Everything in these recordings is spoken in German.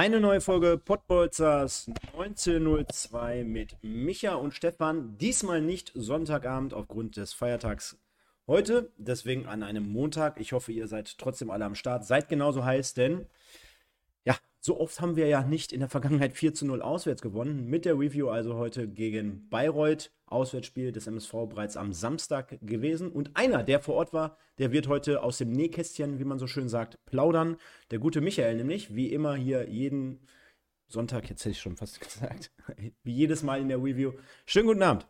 Eine neue Folge Pottbolzers 1902 mit Micha und Stefan. Diesmal nicht Sonntagabend aufgrund des Feiertags heute, deswegen an einem Montag. Ich hoffe, ihr seid trotzdem alle am Start. Seid genauso heiß, denn so oft haben wir ja nicht in der Vergangenheit 4 zu 0 auswärts gewonnen. Mit der Review also heute gegen Bayreuth. Auswärtsspiel des MSV bereits am Samstag gewesen. Und einer, der vor Ort war, der wird heute aus dem Nähkästchen, wie man so schön sagt, plaudern. Der gute Michael nämlich, wie immer hier jeden Sonntag, jetzt hätte ich schon fast gesagt, wie jedes Mal in der Review. Schönen guten Abend.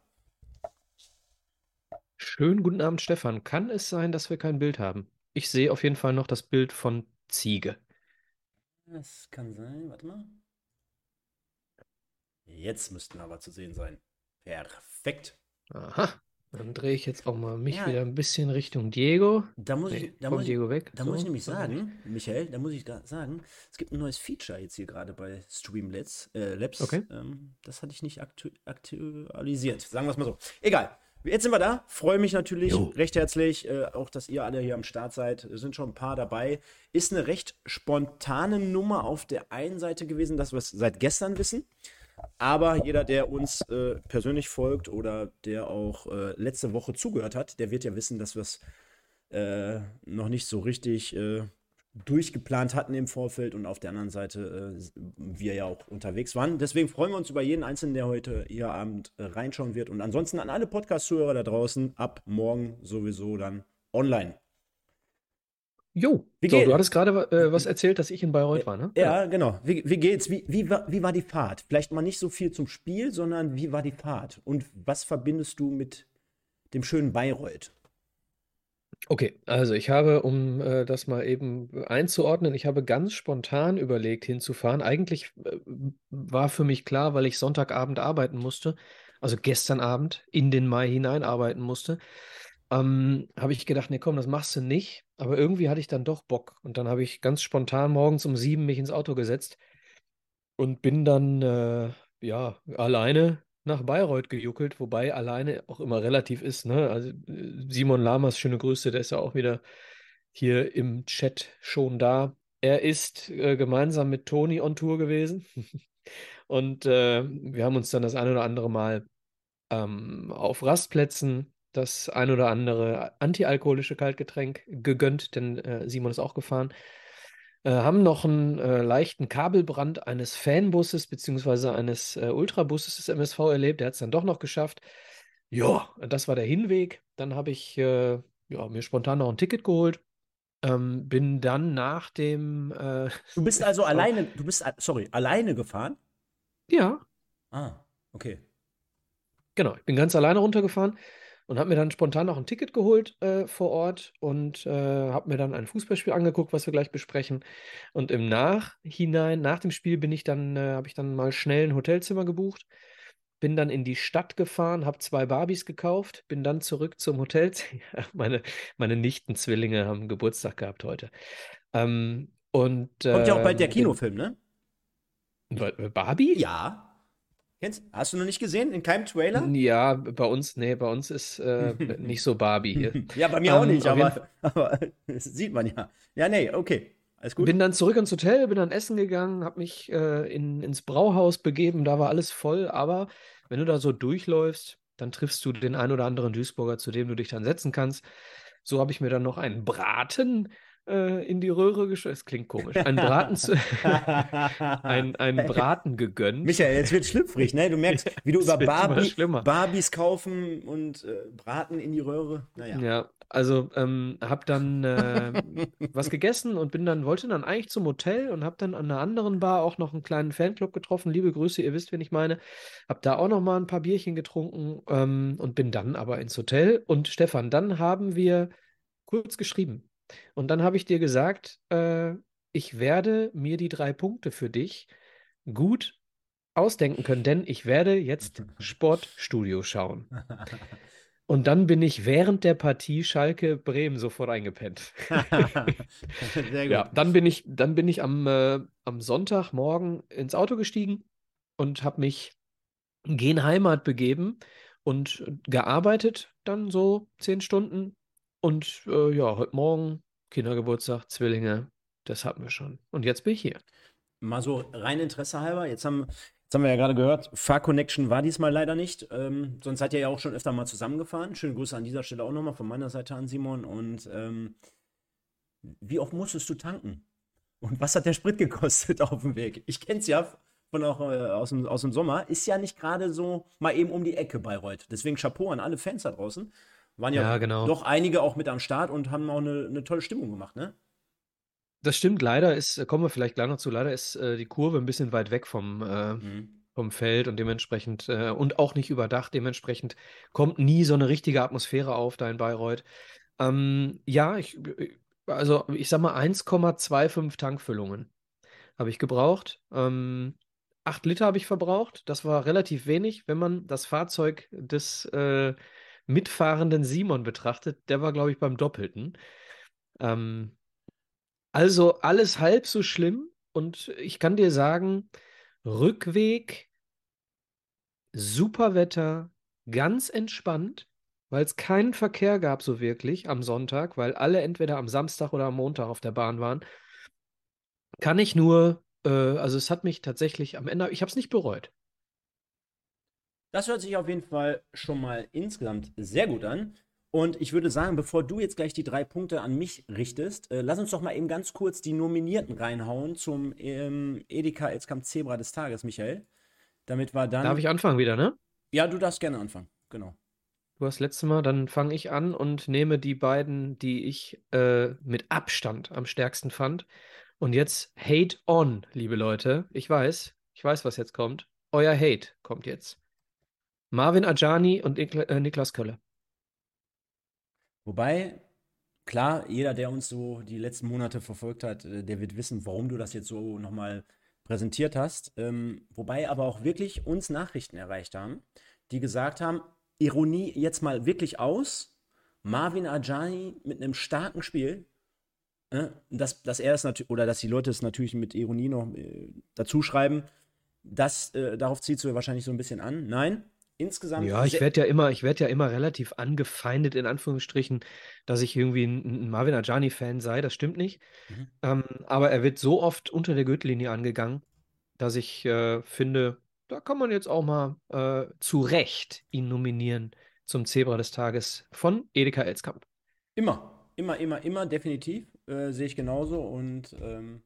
Schönen guten Abend, Stefan. Kann es sein, dass wir kein Bild haben? Ich sehe auf jeden Fall noch das Bild von Ziege. Das kann sein. Warte mal. Jetzt müssten aber zu sehen sein. Perfekt. Aha. Dann drehe ich jetzt auch mal mich ja. wieder ein bisschen Richtung Diego. Da muss nee, ich, da muss Diego weg. Da so, muss ich nämlich sagen, Michael, da muss ich sagen, es gibt ein neues Feature jetzt hier gerade bei Streamlabs. Äh, Labs. Okay. Ähm, das hatte ich nicht aktu aktualisiert. Sagen wir es mal so. Egal. Jetzt sind wir da. Freue mich natürlich jo. recht herzlich, äh, auch dass ihr alle hier am Start seid. Es sind schon ein paar dabei. Ist eine recht spontane Nummer auf der einen Seite gewesen, dass wir es seit gestern wissen. Aber jeder, der uns äh, persönlich folgt oder der auch äh, letzte Woche zugehört hat, der wird ja wissen, dass wir es äh, noch nicht so richtig äh, durchgeplant hatten im Vorfeld und auf der anderen Seite äh, wir ja auch unterwegs waren. Deswegen freuen wir uns über jeden Einzelnen, der heute hier Abend äh, reinschauen wird. Und ansonsten an alle Podcast-Zuhörer da draußen, ab morgen sowieso dann online. Jo, wie so, du hattest gerade äh, was erzählt, dass ich in Bayreuth war, ne? Ja, genau. Wie, wie geht's? Wie, wie, war, wie war die Fahrt? Vielleicht mal nicht so viel zum Spiel, sondern wie war die Fahrt? Und was verbindest du mit dem schönen Bayreuth? Okay, also ich habe, um äh, das mal eben einzuordnen, ich habe ganz spontan überlegt, hinzufahren. Eigentlich äh, war für mich klar, weil ich Sonntagabend arbeiten musste, also gestern Abend in den Mai hinein arbeiten musste, ähm, habe ich gedacht, nee, komm, das machst du nicht. Aber irgendwie hatte ich dann doch Bock. Und dann habe ich ganz spontan morgens um sieben mich ins Auto gesetzt und bin dann, äh, ja, alleine nach Bayreuth gejuckelt, wobei alleine auch immer relativ ist. Ne? Also äh, Simon Lamas, schöne Grüße, der ist ja auch wieder hier im Chat schon da. Er ist äh, gemeinsam mit Toni on Tour gewesen. Und äh, wir haben uns dann das ein oder andere Mal ähm, auf Rastplätzen das ein oder andere antialkoholische Kaltgetränk gegönnt, denn äh, Simon ist auch gefahren. Äh, haben noch einen äh, leichten Kabelbrand eines Fanbusses bzw. eines äh, Ultrabusses des MSV erlebt. Der hat es dann doch noch geschafft. Ja, das war der Hinweg. Dann habe ich äh, ja, mir spontan noch ein Ticket geholt. Ähm, bin dann nach dem. Äh, du bist also alleine, du bist, sorry, alleine gefahren? Ja. Ah, okay. Genau, ich bin ganz alleine runtergefahren und habe mir dann spontan noch ein Ticket geholt äh, vor Ort und äh, habe mir dann ein Fußballspiel angeguckt, was wir gleich besprechen. Und im Nachhinein, nach dem Spiel, bin ich dann, äh, habe ich dann mal schnell ein Hotelzimmer gebucht, bin dann in die Stadt gefahren, habe zwei Barbies gekauft, bin dann zurück zum Hotel. meine, meine Nichtenzwillinge haben Geburtstag gehabt heute. Ähm, und, Kommt ja auch bald der ähm, Kinofilm, ne? Barbie? Ja. Kennst, hast du noch nicht gesehen? In keinem Trailer? Ja, bei uns, nee, bei uns ist äh, nicht so Barbie hier. ja, bei mir ähm, auch nicht, aber, aber das sieht man ja. Ja, nee, okay. Alles gut. Bin dann zurück ins Hotel, bin dann essen gegangen, habe mich äh, in, ins Brauhaus begeben, da war alles voll, aber wenn du da so durchläufst, dann triffst du den ein oder anderen Duisburger, zu dem du dich dann setzen kannst. So habe ich mir dann noch einen Braten äh, in die Röhre geschossen. Es klingt komisch. Ein Braten, zu, ein, ein Braten gegönnt. Michael, jetzt wird schlüpfrig, ne? Du merkst, wie du über Barbie, Barbies kaufen und äh, Braten in die Röhre. Naja. Ja, also ähm, habe dann äh, was gegessen und bin dann, wollte dann eigentlich zum Hotel und habe dann an einer anderen Bar auch noch einen kleinen Fanclub getroffen. Liebe Grüße, ihr wisst, wen ich meine. Habe da auch noch mal ein paar Bierchen getrunken ähm, und bin dann aber ins Hotel. Und Stefan, dann haben wir kurz geschrieben. Und dann habe ich dir gesagt, äh, ich werde mir die drei Punkte für dich gut ausdenken können, denn ich werde jetzt Sportstudio schauen. Und dann bin ich während der Partie Schalke Bremen sofort eingepennt. Sehr gut. Ja, dann bin ich, dann bin ich am, äh, am Sonntagmorgen ins Auto gestiegen und habe mich gen Heimat begeben und gearbeitet, dann so zehn Stunden. Und äh, ja, heute Morgen Kindergeburtstag, Zwillinge, das hatten wir schon. Und jetzt bin ich hier. Mal so rein Interesse halber, jetzt haben, Jetzt haben wir ja gerade gehört, Far Connection war diesmal leider nicht. Ähm, sonst seid ihr ja auch schon öfter mal zusammengefahren. Schöne Grüße an dieser Stelle auch nochmal von meiner Seite an Simon. Und ähm, wie oft musstest du tanken? Und was hat der Sprit gekostet auf dem Weg? Ich kenne es ja von auch äh, aus, dem, aus dem Sommer. Ist ja nicht gerade so mal eben um die Ecke Bayreuth. Deswegen Chapeau an alle Fans da draußen. Waren ja, ja genau. doch einige auch mit am Start und haben auch eine, eine tolle Stimmung gemacht, ne? Das stimmt, leider ist, kommen wir vielleicht gleich noch zu, leider ist äh, die Kurve ein bisschen weit weg vom, äh, mhm. vom Feld und dementsprechend äh, und auch nicht überdacht, dementsprechend kommt nie so eine richtige Atmosphäre auf da in Bayreuth. Ähm, ja, ich, also ich sag mal 1,25 Tankfüllungen habe ich gebraucht. Ähm, 8 Liter habe ich verbraucht. Das war relativ wenig, wenn man das Fahrzeug des äh, mitfahrenden Simon betrachtet. Der war, glaube ich, beim Doppelten. Ähm, also alles halb so schlimm und ich kann dir sagen, Rückweg, super Wetter, ganz entspannt, weil es keinen Verkehr gab so wirklich am Sonntag, weil alle entweder am Samstag oder am Montag auf der Bahn waren. Kann ich nur, äh, also es hat mich tatsächlich am Ende, ich habe es nicht bereut. Das hört sich auf jeden Fall schon mal insgesamt sehr gut an. Und ich würde sagen, bevor du jetzt gleich die drei Punkte an mich richtest, äh, lass uns doch mal eben ganz kurz die Nominierten reinhauen zum ähm, Edeka Elskamp Zebra des Tages, Michael. Damit war dann. Darf ich anfangen wieder, ne? Ja, du darfst gerne anfangen, genau. Du hast letztes Mal, dann fange ich an und nehme die beiden, die ich äh, mit Abstand am stärksten fand. Und jetzt Hate on, liebe Leute. Ich weiß, ich weiß, was jetzt kommt. Euer Hate kommt jetzt. Marvin Ajani und äh, Niklas Kölle. Wobei, klar, jeder, der uns so die letzten Monate verfolgt hat, äh, der wird wissen, warum du das jetzt so nochmal präsentiert hast. Ähm, wobei aber auch wirklich uns Nachrichten erreicht haben, die gesagt haben, Ironie jetzt mal wirklich aus. Marvin Ajani mit einem starken Spiel, äh, dass, dass er es natürlich, oder dass die Leute es natürlich mit Ironie noch äh, dazu schreiben, das, äh, darauf ziehst du wahrscheinlich so ein bisschen an. Nein, insgesamt. Ja, ich werde ja immer, ich werde ja immer relativ angefeindet, in Anführungsstrichen, dass ich irgendwie ein, ein Marvin Ajani-Fan sei. Das stimmt nicht. Mhm. Ähm, aber er wird so oft unter der Gürtellinie angegangen, dass ich äh, finde, da kann man jetzt auch mal äh, zu Recht ihn nominieren zum Zebra des Tages von Edeka Elskamp. Immer, immer, immer, immer, definitiv. Äh, Sehe ich genauso. Und ähm,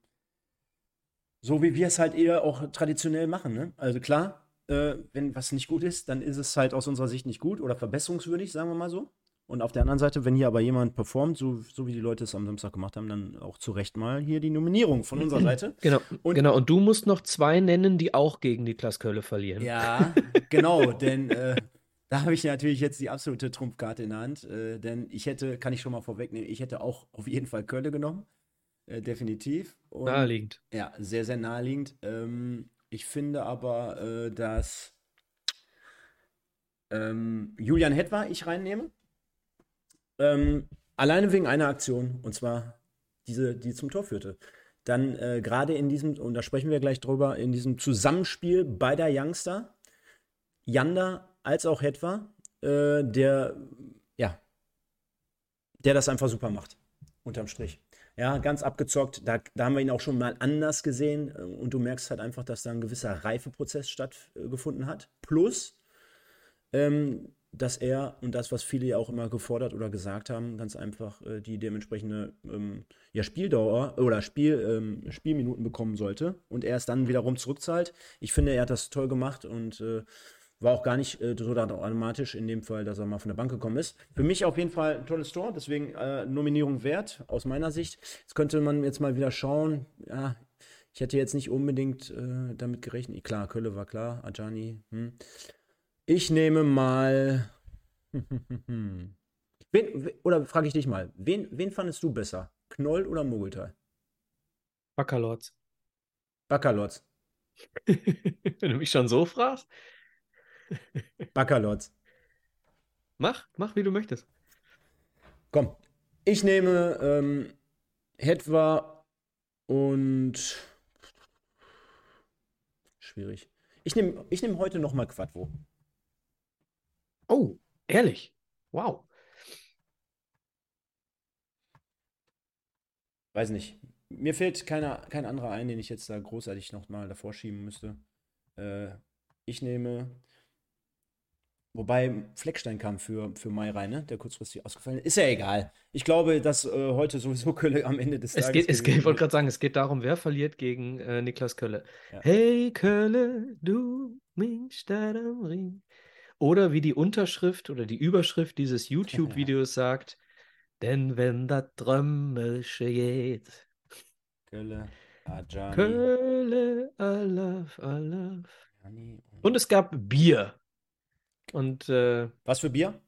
so wie wir es halt eher auch traditionell machen. Ne? Also klar, äh, wenn was nicht gut ist, dann ist es halt aus unserer Sicht nicht gut oder verbesserungswürdig, sagen wir mal so. Und auf der anderen Seite, wenn hier aber jemand performt, so, so wie die Leute es am Samstag gemacht haben, dann auch zu Recht mal hier die Nominierung von unserer Seite. Genau. Und, genau. Und du musst noch zwei nennen, die auch gegen die Klasse Kölle verlieren. Ja, genau. denn äh, da habe ich natürlich jetzt die absolute Trumpfkarte in der Hand. Äh, denn ich hätte, kann ich schon mal vorwegnehmen, ich hätte auch auf jeden Fall Kölle genommen. Äh, definitiv. Und, naheliegend. Ja, sehr, sehr naheliegend. Ähm, ich finde aber, äh, dass ähm, Julian Hetwa ich reinnehme. Ähm, alleine wegen einer Aktion, und zwar diese, die zum Tor führte. Dann äh, gerade in diesem, und da sprechen wir gleich drüber, in diesem Zusammenspiel beider Youngster, Yanda als auch Hetwa, äh, der, ja, der das einfach super macht, unterm Strich. Ja, ganz abgezockt. Da, da haben wir ihn auch schon mal anders gesehen. Äh, und du merkst halt einfach, dass da ein gewisser Reifeprozess stattgefunden hat. Plus, ähm, dass er und das, was viele ja auch immer gefordert oder gesagt haben, ganz einfach äh, die dementsprechende ähm, ja, Spieldauer oder Spiel, ähm, Spielminuten bekommen sollte und er es dann wiederum zurückzahlt. Ich finde, er hat das toll gemacht und äh, war auch gar nicht äh, so dramatisch in dem Fall, dass er mal von der Bank gekommen ist. Für mich auf jeden Fall ein tolles Tor, deswegen äh, Nominierung wert, aus meiner Sicht. Jetzt könnte man jetzt mal wieder schauen. Ja, ich hätte jetzt nicht unbedingt äh, damit gerechnet. Klar, Kölle war klar, Ajani. Hm. Ich nehme mal. wen, oder frage ich dich mal, wen, wen fandest du besser? Knoll oder Mogeltal? Backerlords. Backerlords. Wenn du mich schon so fragst. Backerlotz. Mach, mach, wie du möchtest. Komm, ich nehme ähm, Hetwa und schwierig. Ich nehme ich nehm heute noch mal Quadvo. Oh, ehrlich? Wow. Weiß nicht. Mir fehlt keiner, kein anderer ein, den ich jetzt da großartig noch mal davor schieben müsste. Äh, ich nehme Wobei Fleckstein kam für, für Mai rein, ne? der kurzfristig ausgefallen ist. Ist ja egal. Ich glaube, dass äh, heute sowieso Kölle am Ende des es Tages. Geht, es geht, ich wollte gerade sagen, es geht darum, wer verliert gegen äh, Niklas Kölle. Ja. Hey Kölle, du Stadt am Ring. Oder wie die Unterschrift oder die Überschrift dieses YouTube-Videos sagt, denn wenn das Trömmelsche geht. Kölle, Ajani. Kölle, I love, I love. Und es gab Bier. Und äh, was für Bier?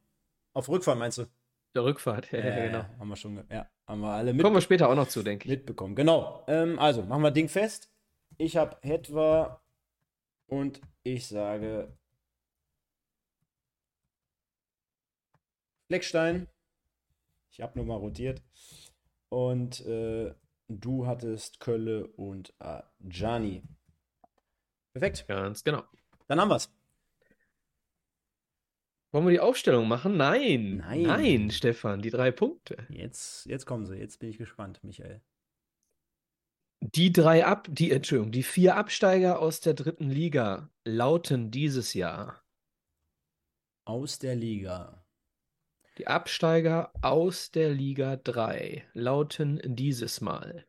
Auf Rückfahrt meinst du? Der Rückfahrt, ja, ja, genau. Haben wir schon, ja, haben wir alle mit Kommen wir später auch noch zu, denke ich. Mitbekommen, genau. Ähm, also, machen wir Ding fest. Ich habe Hetwa und ich sage Fleckstein. Ich habe nur mal rotiert. Und äh, du hattest Kölle und Gianni. Perfekt. Ganz genau. Dann haben wir's. Wollen wir die Aufstellung machen? Nein. Nein. Nein, Stefan, die drei Punkte. Jetzt, jetzt kommen sie. Jetzt bin ich gespannt, Michael. Die drei Ab, die, Entschuldigung, die vier Absteiger aus der dritten Liga lauten dieses Jahr. Aus der Liga. Die Absteiger aus der Liga 3 lauten dieses Mal.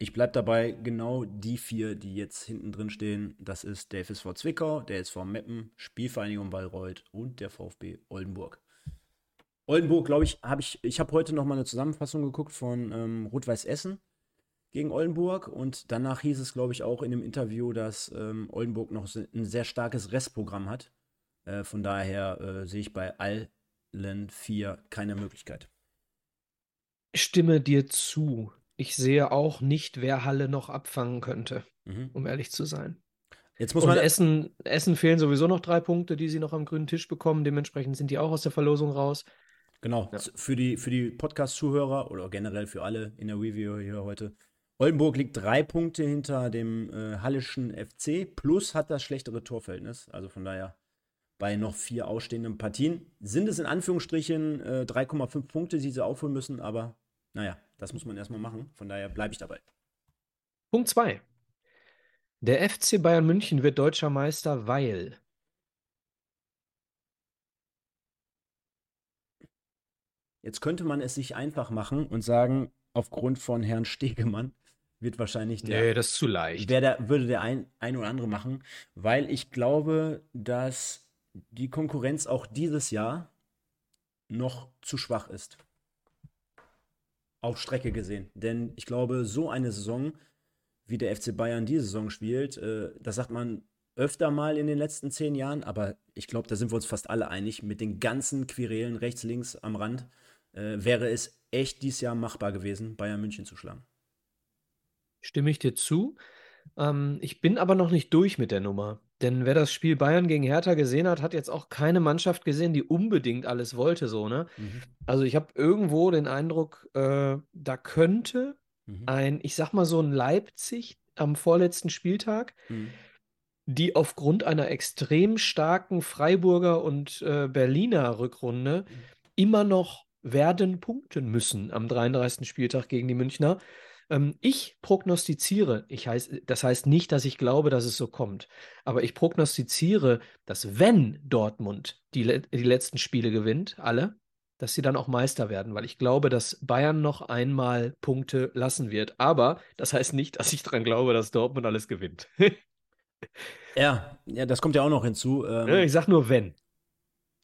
Ich bleibe dabei, genau die vier, die jetzt hinten drin stehen, das ist der FSV Zwickau, der SV Meppen, Spielvereinigung Bayreuth und der VfB Oldenburg. Oldenburg, glaube ich, habe ich, ich habe heute noch mal eine Zusammenfassung geguckt von ähm, Rot-Weiß Essen gegen Oldenburg und danach hieß es, glaube ich, auch in dem Interview, dass ähm, Oldenburg noch ein sehr starkes Restprogramm hat. Äh, von daher äh, sehe ich bei allen vier keine Möglichkeit. Ich stimme dir zu ich sehe auch nicht, wer Halle noch abfangen könnte, mhm. um ehrlich zu sein. Jetzt muss man. Essen, Essen fehlen sowieso noch drei Punkte, die sie noch am grünen Tisch bekommen. Dementsprechend sind die auch aus der Verlosung raus. Genau. Ja. Für die, für die Podcast-Zuhörer oder generell für alle in der Review hier heute. Oldenburg liegt drei Punkte hinter dem äh, Hallischen FC, plus hat das schlechtere Torverhältnis. Also von daher bei noch vier ausstehenden Partien sind es in Anführungsstrichen äh, 3,5 Punkte, die sie aufholen müssen, aber naja, das muss man erstmal machen. Von daher bleibe ich dabei. Punkt 2. Der FC Bayern München wird deutscher Meister, weil. Jetzt könnte man es sich einfach machen und sagen, aufgrund von Herrn Stegemann wird wahrscheinlich der. Nee, das ist zu leicht. Der, würde der ein, ein oder andere machen, weil ich glaube, dass die Konkurrenz auch dieses Jahr noch zu schwach ist auf Strecke gesehen. Denn ich glaube, so eine Saison, wie der FC Bayern diese Saison spielt, äh, das sagt man öfter mal in den letzten zehn Jahren, aber ich glaube, da sind wir uns fast alle einig, mit den ganzen Querelen rechts, links am Rand, äh, wäre es echt dieses Jahr machbar gewesen, Bayern München zu schlagen. Stimme ich dir zu. Ähm, ich bin aber noch nicht durch mit der Nummer. Denn wer das Spiel Bayern gegen Hertha gesehen hat, hat jetzt auch keine Mannschaft gesehen, die unbedingt alles wollte, so, ne? Mhm. Also ich habe irgendwo den Eindruck, äh, da könnte mhm. ein, ich sag mal so ein Leipzig am vorletzten Spieltag, mhm. die aufgrund einer extrem starken Freiburger und äh, Berliner Rückrunde mhm. immer noch werden punkten müssen am 33. Spieltag gegen die Münchner. Ähm, ich prognostiziere, ich heiß, das heißt nicht, dass ich glaube, dass es so kommt, aber ich prognostiziere, dass wenn Dortmund die, die letzten Spiele gewinnt, alle, dass sie dann auch Meister werden, weil ich glaube, dass Bayern noch einmal Punkte lassen wird. Aber das heißt nicht, dass ich daran glaube, dass Dortmund alles gewinnt. ja, ja, das kommt ja auch noch hinzu. Ähm, ich sag nur wenn.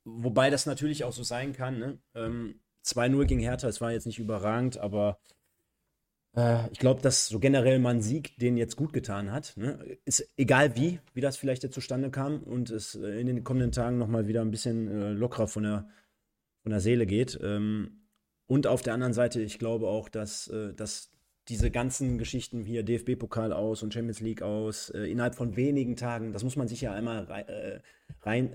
Wobei das natürlich auch so sein kann. Ne? Ähm, 2-0 gegen Hertha, es war jetzt nicht überragend, aber äh, ich glaube, dass so generell mal ein Sieg den jetzt gut getan hat. Ne? Ist egal wie, wie das vielleicht jetzt zustande kam und es äh, in den kommenden Tagen nochmal wieder ein bisschen äh, lockerer von der, von der Seele geht. Ähm, und auf der anderen Seite, ich glaube auch, dass, äh, dass diese ganzen Geschichten hier, DFB-Pokal aus und Champions League aus, äh, innerhalb von wenigen Tagen, das muss man sich ja einmal reinziehen, rein,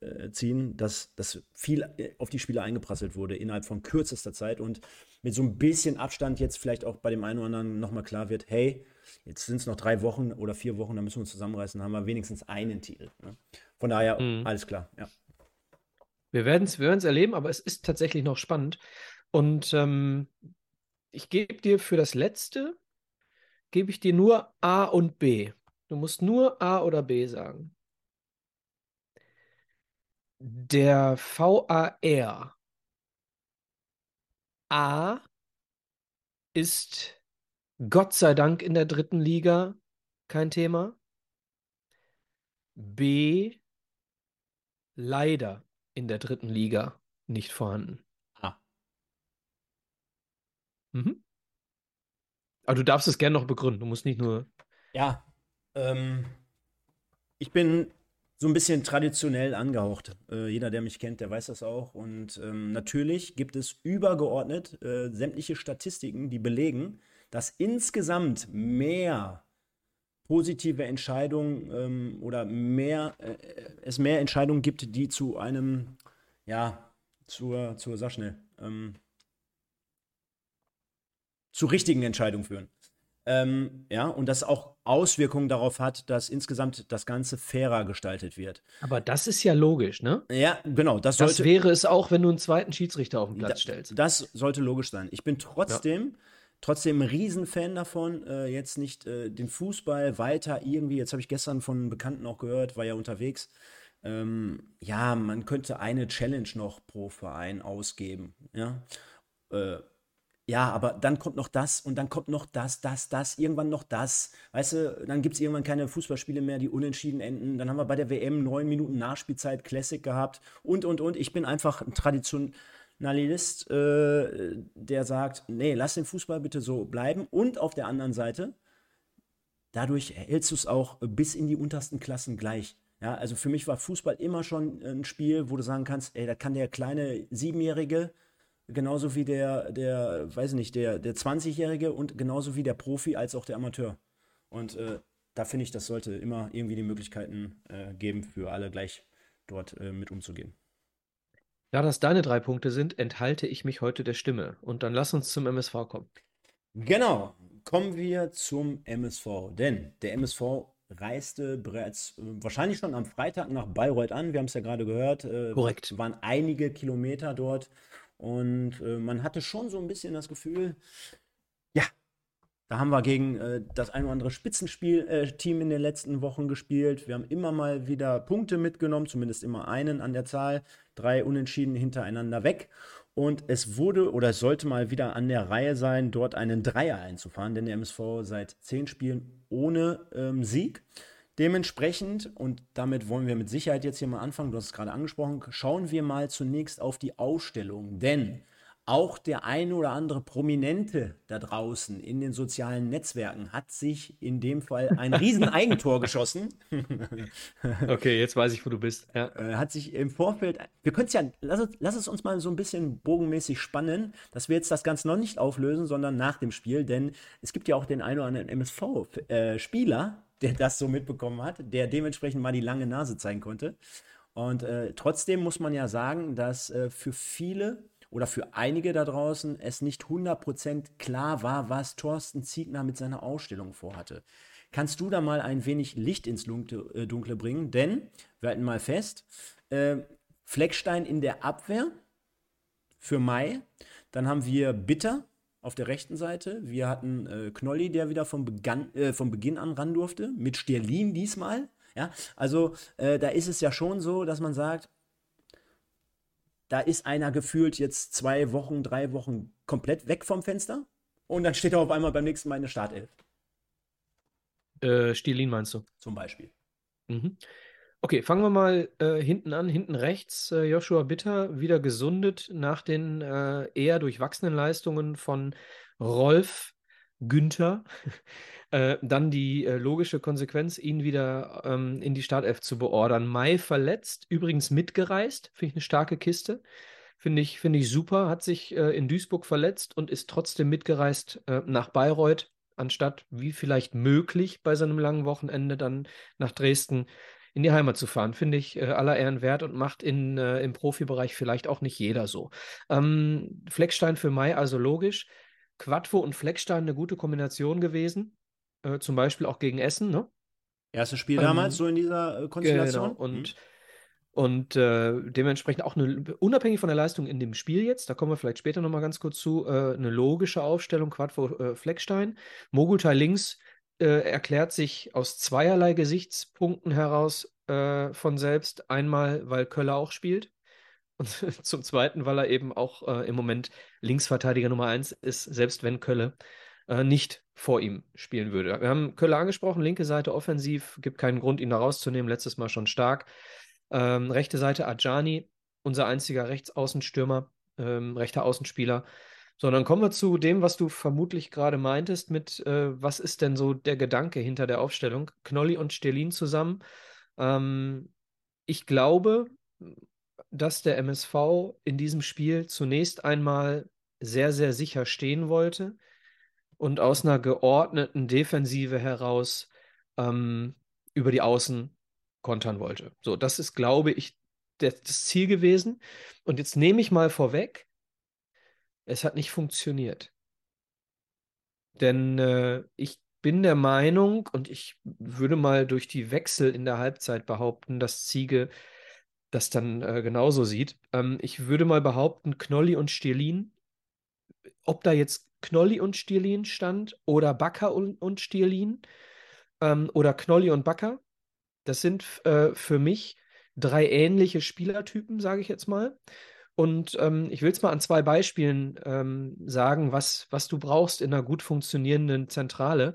äh, äh dass, dass viel äh, auf die Spieler eingeprasselt wurde innerhalb von kürzester Zeit und mit so ein bisschen Abstand jetzt vielleicht auch bei dem einen oder anderen nochmal klar wird, hey, jetzt sind es noch drei Wochen oder vier Wochen, da müssen wir uns zusammenreißen, haben wir wenigstens einen Titel. Ne? Von daher, mhm. alles klar, ja. Wir werden es wir erleben, aber es ist tatsächlich noch spannend. Und ähm, ich gebe dir für das letzte, gebe ich dir nur A und B. Du musst nur A oder B sagen. Der VAR A ist Gott sei Dank in der dritten Liga kein Thema. B leider in der dritten Liga nicht vorhanden. Mhm. Aber du darfst es gerne noch begründen. Du musst nicht nur. Ja, ähm, ich bin so ein bisschen traditionell angehaucht. Äh, jeder, der mich kennt, der weiß das auch. Und ähm, natürlich gibt es übergeordnet äh, sämtliche Statistiken, die belegen, dass insgesamt mehr positive Entscheidungen ähm, oder mehr, äh, es mehr Entscheidungen gibt, die zu einem, ja, zur, zur, sag schnell, ähm, zu richtigen Entscheidungen führen. Ähm, ja, und das auch Auswirkungen darauf hat, dass insgesamt das Ganze fairer gestaltet wird. Aber das ist ja logisch, ne? Ja, genau. Das, sollte, das wäre es auch, wenn du einen zweiten Schiedsrichter auf den Platz da, stellst. Das sollte logisch sein. Ich bin trotzdem, ja. trotzdem ein Riesenfan davon, äh, jetzt nicht äh, den Fußball weiter irgendwie, jetzt habe ich gestern von einem Bekannten auch gehört, war ja unterwegs, ähm, ja, man könnte eine Challenge noch pro Verein ausgeben, ja. Äh, ja, aber dann kommt noch das und dann kommt noch das, das, das, irgendwann noch das. Weißt du, dann gibt es irgendwann keine Fußballspiele mehr, die unentschieden enden. Dann haben wir bei der WM neun Minuten Nachspielzeit Classic gehabt und, und, und. Ich bin einfach ein Traditionalist, äh, der sagt, nee, lass den Fußball bitte so bleiben. Und auf der anderen Seite, dadurch hältst du es auch bis in die untersten Klassen gleich. Ja, also für mich war Fußball immer schon ein Spiel, wo du sagen kannst, ey, da kann der kleine Siebenjährige genauso wie der, der, weiß nicht, der, der 20-Jährige und genauso wie der Profi als auch der Amateur. Und äh, da finde ich, das sollte immer irgendwie die Möglichkeiten äh, geben, für alle gleich dort äh, mit umzugehen. Da das deine drei Punkte sind, enthalte ich mich heute der Stimme. Und dann lass uns zum MSV kommen. Genau, kommen wir zum MSV. Denn der MSV reiste bereits äh, wahrscheinlich schon am Freitag nach Bayreuth an. Wir haben es ja gerade gehört. Äh, Korrekt. Waren einige Kilometer dort. Und äh, man hatte schon so ein bisschen das Gefühl, ja, da haben wir gegen äh, das ein oder andere Spitzenspiel-Team äh, in den letzten Wochen gespielt. Wir haben immer mal wieder Punkte mitgenommen, zumindest immer einen an der Zahl. Drei Unentschieden hintereinander weg. Und es wurde oder es sollte mal wieder an der Reihe sein, dort einen Dreier einzufahren, denn der MSV seit zehn Spielen ohne ähm, Sieg. Dementsprechend, und damit wollen wir mit Sicherheit jetzt hier mal anfangen, du hast es gerade angesprochen, schauen wir mal zunächst auf die Ausstellung. Denn auch der eine oder andere Prominente da draußen in den sozialen Netzwerken hat sich in dem Fall ein riesen Eigentor geschossen. okay, jetzt weiß ich, wo du bist. Ja. Äh, hat sich im Vorfeld, wir können es ja, lass, lass es uns mal so ein bisschen bogenmäßig spannen, dass wir jetzt das Ganze noch nicht auflösen, sondern nach dem Spiel, denn es gibt ja auch den einen oder anderen MSV-Spieler, äh, der das so mitbekommen hat, der dementsprechend mal die lange Nase zeigen konnte. Und äh, trotzdem muss man ja sagen, dass äh, für viele oder für einige da draußen es nicht 100% klar war, was Thorsten Ziegner mit seiner Ausstellung vorhatte. Kannst du da mal ein wenig Licht ins Dunkle, äh, Dunkle bringen? Denn, wir halten mal fest, äh, Fleckstein in der Abwehr für Mai. Dann haben wir Bitter auf der rechten Seite. Wir hatten äh, Knolli, der wieder vom, Begann, äh, vom Beginn an ran durfte, mit Sterlin diesmal. Ja, also äh, da ist es ja schon so, dass man sagt, da ist einer gefühlt jetzt zwei Wochen, drei Wochen komplett weg vom Fenster und dann steht er auf einmal beim nächsten Mal in der Startelf. Äh, Stirlin meinst du? Zum Beispiel. Mhm. Okay, fangen wir mal äh, hinten an. Hinten rechts äh, Joshua Bitter wieder gesundet nach den äh, eher durchwachsenen Leistungen von Rolf Günther. Äh, dann die äh, logische Konsequenz, ihn wieder ähm, in die Startelf zu beordern. Mai verletzt, übrigens mitgereist, finde ich eine starke Kiste. Finde ich, find ich super, hat sich äh, in Duisburg verletzt und ist trotzdem mitgereist nach Bayreuth, anstatt wie vielleicht möglich bei seinem langen Wochenende dann nach Dresden in die Heimat zu fahren. Finde ich äh, aller Ehren wert und macht in, äh, im Profibereich vielleicht auch nicht jeder so. Ähm, Fleckstein für Mai also logisch. Quattro und Fleckstein eine gute Kombination gewesen. Äh, zum Beispiel auch gegen Essen, ne? Erstes Spiel ähm, damals so in dieser äh, Konstellation. Genau. Und, mhm. und äh, dementsprechend auch eine, unabhängig von der Leistung in dem Spiel jetzt, da kommen wir vielleicht später nochmal ganz kurz zu, äh, eine logische Aufstellung, Quadvo äh, Fleckstein. Mogultai links äh, erklärt sich aus zweierlei Gesichtspunkten heraus äh, von selbst. Einmal, weil Köller auch spielt. Und zum Zweiten, weil er eben auch äh, im Moment Linksverteidiger Nummer 1 ist, selbst wenn Kölle äh, nicht vor ihm spielen würde. Wir haben Kölle angesprochen, linke Seite offensiv, gibt keinen Grund, ihn da rauszunehmen, letztes Mal schon stark. Ähm, rechte Seite Adjani, unser einziger Rechtsaußenstürmer, ähm, rechter Außenspieler. So, dann kommen wir zu dem, was du vermutlich gerade meintest, mit äh, was ist denn so der Gedanke hinter der Aufstellung? Knolli und Stelin zusammen. Ähm, ich glaube, dass der MSV in diesem Spiel zunächst einmal sehr, sehr sicher stehen wollte und aus einer geordneten Defensive heraus ähm, über die Außen kontern wollte. So, das ist, glaube ich, der, das Ziel gewesen. Und jetzt nehme ich mal vorweg, es hat nicht funktioniert. Denn äh, ich bin der Meinung, und ich würde mal durch die Wechsel in der Halbzeit behaupten, dass Ziege das dann äh, genauso sieht. Ähm, ich würde mal behaupten, Knolli und Stirlin, ob da jetzt Knolli und Stierlin stand oder Bakker und, und Stierlin ähm, oder Knolli und Bakker. Das sind äh, für mich drei ähnliche Spielertypen, sage ich jetzt mal. Und ähm, ich will es mal an zwei Beispielen ähm, sagen, was, was du brauchst in einer gut funktionierenden Zentrale.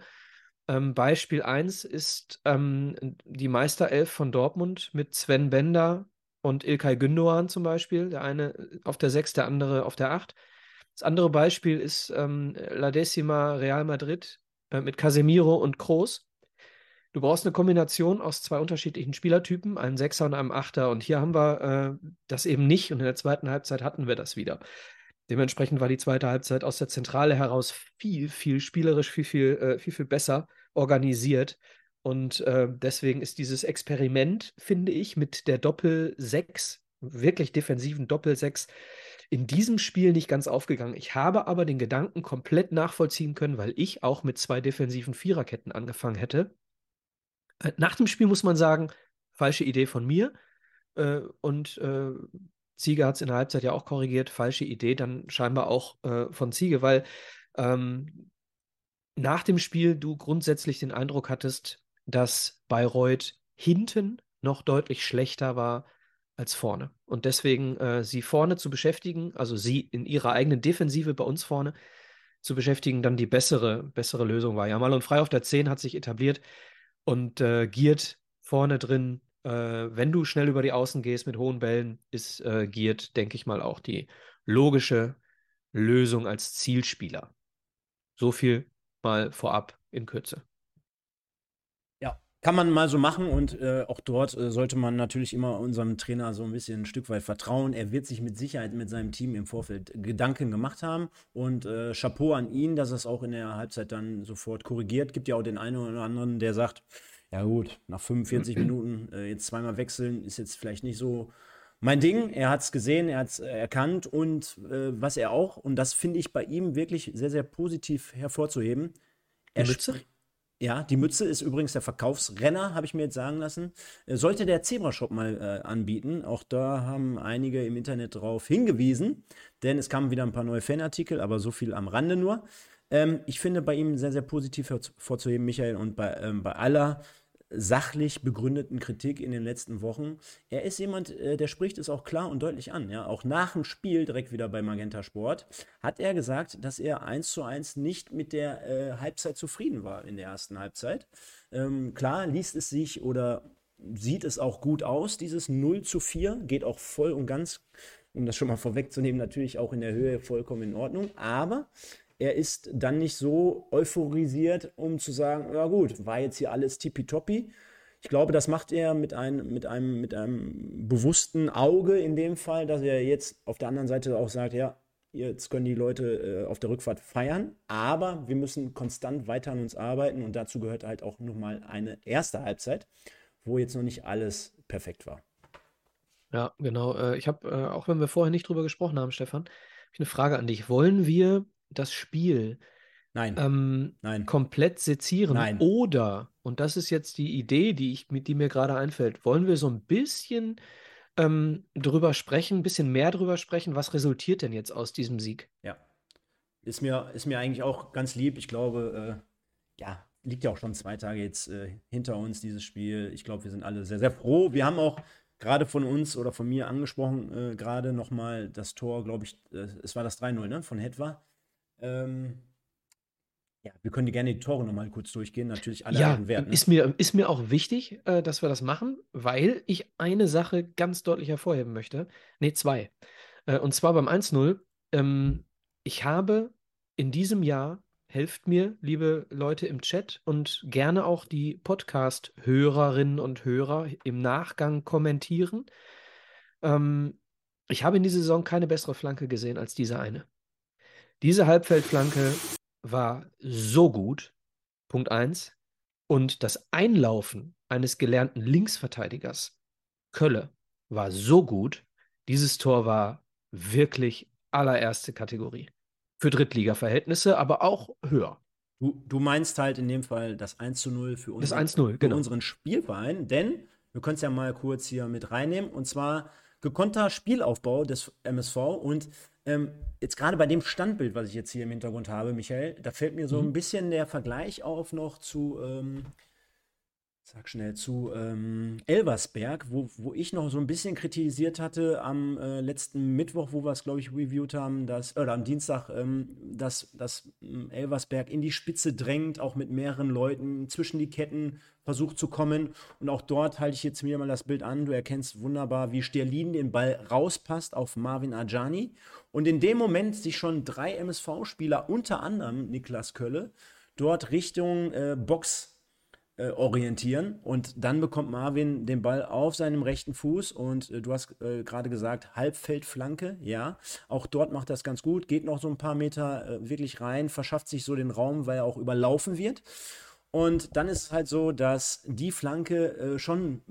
Ähm, Beispiel 1 ist ähm, die Meisterelf von Dortmund mit Sven Bender und Ilkay Gündoğan zum Beispiel. Der eine auf der 6, der andere auf der 8. Das andere Beispiel ist ähm, La Decima Real Madrid äh, mit Casemiro und Kroos. Du brauchst eine Kombination aus zwei unterschiedlichen Spielertypen, einem Sechser und einem Achter. Und hier haben wir äh, das eben nicht. Und in der zweiten Halbzeit hatten wir das wieder. Dementsprechend war die zweite Halbzeit aus der Zentrale heraus viel, viel spielerisch, viel, viel, äh, viel, viel besser organisiert. Und äh, deswegen ist dieses Experiment, finde ich, mit der Doppel-6, wirklich defensiven Doppel-6, in diesem Spiel nicht ganz aufgegangen. Ich habe aber den Gedanken komplett nachvollziehen können, weil ich auch mit zwei defensiven Viererketten angefangen hätte. Äh, nach dem Spiel muss man sagen, falsche Idee von mir. Äh, und äh, Ziege hat es in der Halbzeit ja auch korrigiert, falsche Idee dann scheinbar auch von Ziege, weil ähm, nach dem Spiel du grundsätzlich den Eindruck hattest, dass Bayreuth hinten noch deutlich schlechter war als vorne. Und deswegen äh, sie vorne zu beschäftigen, also sie in ihrer eigenen Defensive bei uns vorne zu beschäftigen, dann die bessere, bessere Lösung war. Ja, Marlon Frei auf der 10 hat sich etabliert und äh, Giert vorne drin. Äh, wenn du schnell über die Außen gehst mit hohen Bällen, ist äh, Giert, denke ich mal, auch die logische Lösung als Zielspieler. So viel mal vorab in Kürze. Kann man mal so machen und äh, auch dort äh, sollte man natürlich immer unserem Trainer so ein bisschen ein Stück weit vertrauen. Er wird sich mit Sicherheit mit seinem Team im Vorfeld Gedanken gemacht haben und äh, Chapeau an ihn, dass er es auch in der Halbzeit dann sofort korrigiert. Gibt ja auch den einen oder anderen, der sagt, ja gut, nach 45 Minuten äh, jetzt zweimal wechseln ist jetzt vielleicht nicht so mein Ding. Er hat es gesehen, er hat es äh, erkannt und äh, was er auch, und das finde ich bei ihm wirklich sehr, sehr positiv hervorzuheben, er, Mütze? Ja, die Mütze ist übrigens der Verkaufsrenner, habe ich mir jetzt sagen lassen. Äh, sollte der Zebra-Shop mal äh, anbieten. Auch da haben einige im Internet drauf hingewiesen, denn es kamen wieder ein paar neue Fanartikel, aber so viel am Rande nur. Ähm, ich finde bei ihm sehr, sehr positiv hervorzuheben, Michael, und bei, ähm, bei aller sachlich begründeten Kritik in den letzten Wochen. Er ist jemand, äh, der spricht es auch klar und deutlich an. Ja? Auch nach dem Spiel, direkt wieder bei Magenta Sport, hat er gesagt, dass er eins zu eins nicht mit der äh, Halbzeit zufrieden war in der ersten Halbzeit. Ähm, klar liest es sich oder sieht es auch gut aus, dieses 0 zu 4, geht auch voll und ganz, um das schon mal vorwegzunehmen, natürlich auch in der Höhe vollkommen in Ordnung. Aber er ist dann nicht so euphorisiert, um zu sagen, ja gut, war jetzt hier alles tippitoppi. Ich glaube, das macht er mit einem, mit einem, mit einem bewussten Auge in dem Fall, dass er jetzt auf der anderen Seite auch sagt, ja, jetzt können die Leute äh, auf der Rückfahrt feiern, aber wir müssen konstant weiter an uns arbeiten und dazu gehört halt auch nochmal eine erste Halbzeit, wo jetzt noch nicht alles perfekt war. Ja, genau. Äh, ich habe, äh, auch wenn wir vorher nicht drüber gesprochen haben, Stefan, eine Frage an dich. Wollen wir das Spiel Nein. ähm, Nein. komplett sezieren? Nein. Oder, und das ist jetzt die Idee, die ich, die mir gerade einfällt, wollen wir so ein bisschen ähm, drüber sprechen, ein bisschen mehr drüber sprechen, was resultiert denn jetzt aus diesem Sieg? Ja. Ist mir, ist mir eigentlich auch ganz lieb. Ich glaube, äh, ja, liegt ja auch schon zwei Tage jetzt äh, hinter uns, dieses Spiel. Ich glaube, wir sind alle sehr, sehr froh. Wir haben auch gerade von uns oder von mir angesprochen, äh, gerade nochmal das Tor, glaube ich, äh, es war das 3-0, ne, von Hetwa. Ähm, ja, wir können gerne die Tore nochmal kurz durchgehen, natürlich alle Ja, Wert. Ne? ist mir, ist mir auch wichtig, äh, dass wir das machen, weil ich eine Sache ganz deutlich hervorheben möchte. Nee, zwei. Äh, und zwar beim 1-0. Ähm, ich habe in diesem Jahr, helft mir, liebe Leute im Chat und gerne auch die Podcast-Hörerinnen und Hörer im Nachgang kommentieren. Ähm, ich habe in dieser Saison keine bessere Flanke gesehen als diese eine. Diese Halbfeldflanke war so gut, Punkt 1. Und das Einlaufen eines gelernten Linksverteidigers, Kölle, war so gut. Dieses Tor war wirklich allererste Kategorie. Für Drittliga-Verhältnisse, aber auch höher. Du, du meinst halt in dem Fall das 1 zu 0 für, 1-0, für genau. unseren Spielverein, denn wir können es ja mal kurz hier mit reinnehmen und zwar gekonnter Spielaufbau des MSV und ähm, jetzt gerade bei dem Standbild, was ich jetzt hier im Hintergrund habe, Michael, da fällt mir so Mhm. ein bisschen der Vergleich auf noch zu, ähm, sag schnell, zu ähm, Elversberg, wo, wo ich noch so ein bisschen kritisiert hatte am äh, letzten Mittwoch, wo wir es, glaube ich, reviewed haben, dass, oder am Dienstag, ähm, dass, dass ähm, Elversberg in die Spitze drängt, auch mit mehreren Leuten zwischen die Ketten versucht zu kommen. Und auch dort halte ich jetzt mir mal das Bild an. Du erkennst wunderbar, wie Sterlin den Ball rauspasst auf Marvin Ajani. Und in dem Moment sich schon drei MSV-Spieler, unter anderem Niklas Kölle, dort Richtung äh, Box äh, orientieren und dann bekommt Marvin den Ball auf seinem rechten Fuß und äh, du hast äh, gerade gesagt, Halbfeldflanke, ja, auch dort macht das ganz gut, geht noch so ein paar Meter äh, wirklich rein, verschafft sich so den Raum, weil er auch überlaufen wird. Und dann ist es halt so, dass die Flanke äh, schon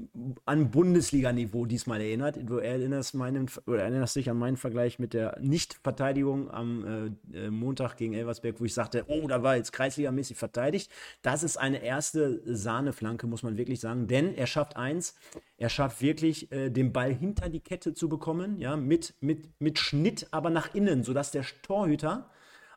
an Bundesliga-Niveau diesmal erinnert. Du erinnerst, meinen, oder erinnerst dich an meinen Vergleich mit der Nicht-Verteidigung am äh, äh, Montag gegen Elversberg, wo ich sagte, oh, da war jetzt kreisligamäßig verteidigt. Das ist eine erste Sahneflanke, muss man wirklich sagen. Denn er schafft eins, er schafft wirklich, äh, den Ball hinter die Kette zu bekommen, ja, mit, mit, mit Schnitt, aber nach innen, sodass der Torhüter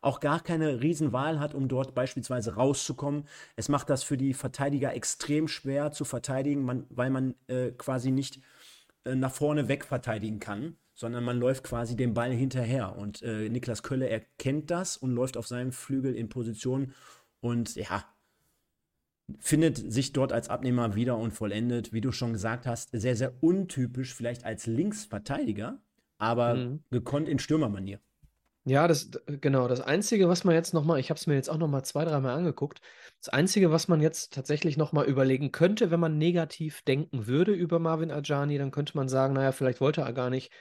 auch gar keine Riesenwahl hat, um dort beispielsweise rauszukommen. Es macht das für die Verteidiger extrem schwer zu verteidigen, man, weil man äh, quasi nicht äh, nach vorne weg verteidigen kann, sondern man läuft quasi dem Ball hinterher. Und äh, Niklas Kölle erkennt das und läuft auf seinem Flügel in Position und ja, findet sich dort als Abnehmer wieder und vollendet, wie du schon gesagt hast, sehr, sehr untypisch, vielleicht als Linksverteidiger, aber Mhm. gekonnt in Stürmermanier. Ja, das, genau. Das Einzige, was man jetzt nochmal, ich habe es mir jetzt auch nochmal zwei, dreimal angeguckt, das Einzige, was man jetzt tatsächlich nochmal überlegen könnte, wenn man negativ denken würde über Marvin Ajani, dann könnte man sagen, naja, vielleicht wollte er gar nicht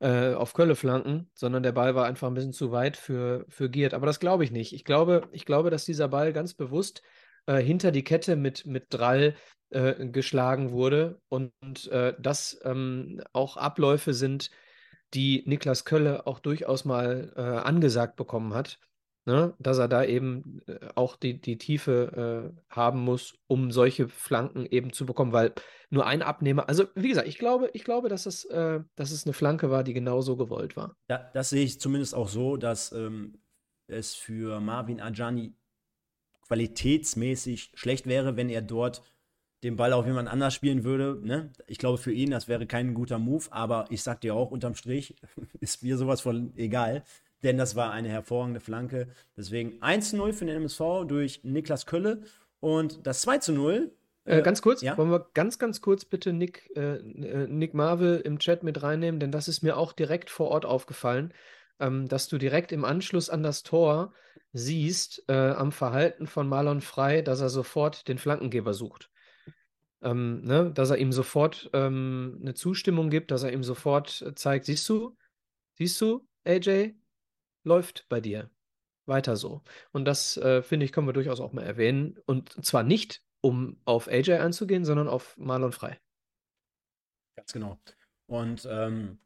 äh, auf Kölle flanken, sondern der Ball war einfach ein bisschen zu weit für, für Giert. Aber das glaube ich nicht. Ich glaube, ich glaube, dass dieser Ball ganz bewusst äh, hinter die Kette mit, mit Drall äh, geschlagen wurde und, und äh, das ähm, auch Abläufe sind, die Niklas Kölle auch durchaus mal äh, angesagt bekommen hat, ne? dass er da eben äh, auch die, die Tiefe äh, haben muss, um solche Flanken eben zu bekommen, weil nur ein Abnehmer, also wie gesagt, ich glaube, ich glaube, dass es, äh, dass es eine Flanke war, die genauso gewollt war. Ja, das sehe ich zumindest auch so, dass ähm, es für Marvin Ajani qualitätsmäßig schlecht wäre, wenn er dort den Ball auf jemand anders spielen würde. Ne? Ich glaube, für ihn, das wäre kein guter Move, aber ich sag dir auch, unterm Strich ist mir sowas von egal, denn das war eine hervorragende Flanke. Deswegen 1-0 für den MSV durch Niklas Kölle und das 2-0. Äh, ganz kurz, ja? wollen wir ganz, ganz kurz bitte Nick, äh, äh, Nick Marvel im Chat mit reinnehmen, denn das ist mir auch direkt vor Ort aufgefallen, ähm, dass du direkt im Anschluss an das Tor siehst, äh, am Verhalten von Marlon Frey, dass er sofort den Flankengeber sucht. Ähm, ne, dass er ihm sofort ähm, eine Zustimmung gibt, dass er ihm sofort zeigt, siehst du, siehst du, AJ, läuft bei dir. Weiter so. Und das, äh, finde ich, können wir durchaus auch mal erwähnen. Und zwar nicht, um auf AJ einzugehen, sondern auf Marlon Frei. Ganz genau. Und ähm,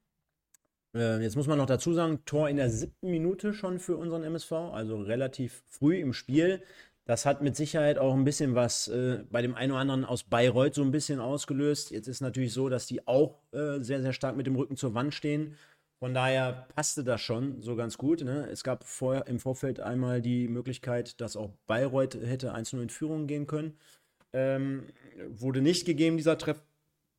äh, jetzt muss man noch dazu sagen, Tor in der siebten Minute schon für unseren MSV, also relativ früh im Spiel. Das hat mit Sicherheit auch ein bisschen was äh, bei dem einen oder anderen aus Bayreuth so ein bisschen ausgelöst. Jetzt ist natürlich so, dass die auch äh, sehr, sehr stark mit dem Rücken zur Wand stehen. Von daher passte das schon so ganz gut. Ne? Es gab vorher im Vorfeld einmal die Möglichkeit, dass auch Bayreuth hätte 1-0 in Führung gehen können. Ähm, wurde nicht gegeben, dieser Treff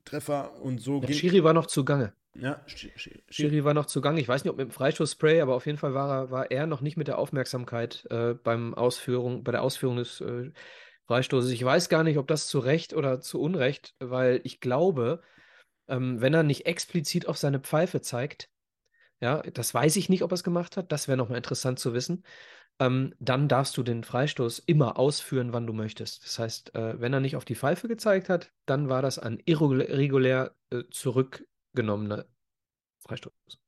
Treffer. Und so Der Schiri war noch zugange. Ja, Schiri war noch zugange. Ich weiß nicht, ob mit dem Freistoßspray, aber auf jeden Fall war er, war er noch nicht mit der Aufmerksamkeit äh, beim Ausführung, bei der Ausführung des äh, Freistoßes. Ich weiß gar nicht, ob das zu Recht oder zu Unrecht, weil ich glaube, ähm, wenn er nicht explizit auf seine Pfeife zeigt, ja, das weiß ich nicht, ob er es gemacht hat, das wäre nochmal interessant zu wissen, ähm, dann darfst du den Freistoß immer ausführen, wann du möchtest. Das heißt, äh, wenn er nicht auf die Pfeife gezeigt hat, dann war das ein irregulär äh, zurück genommener Freistoß.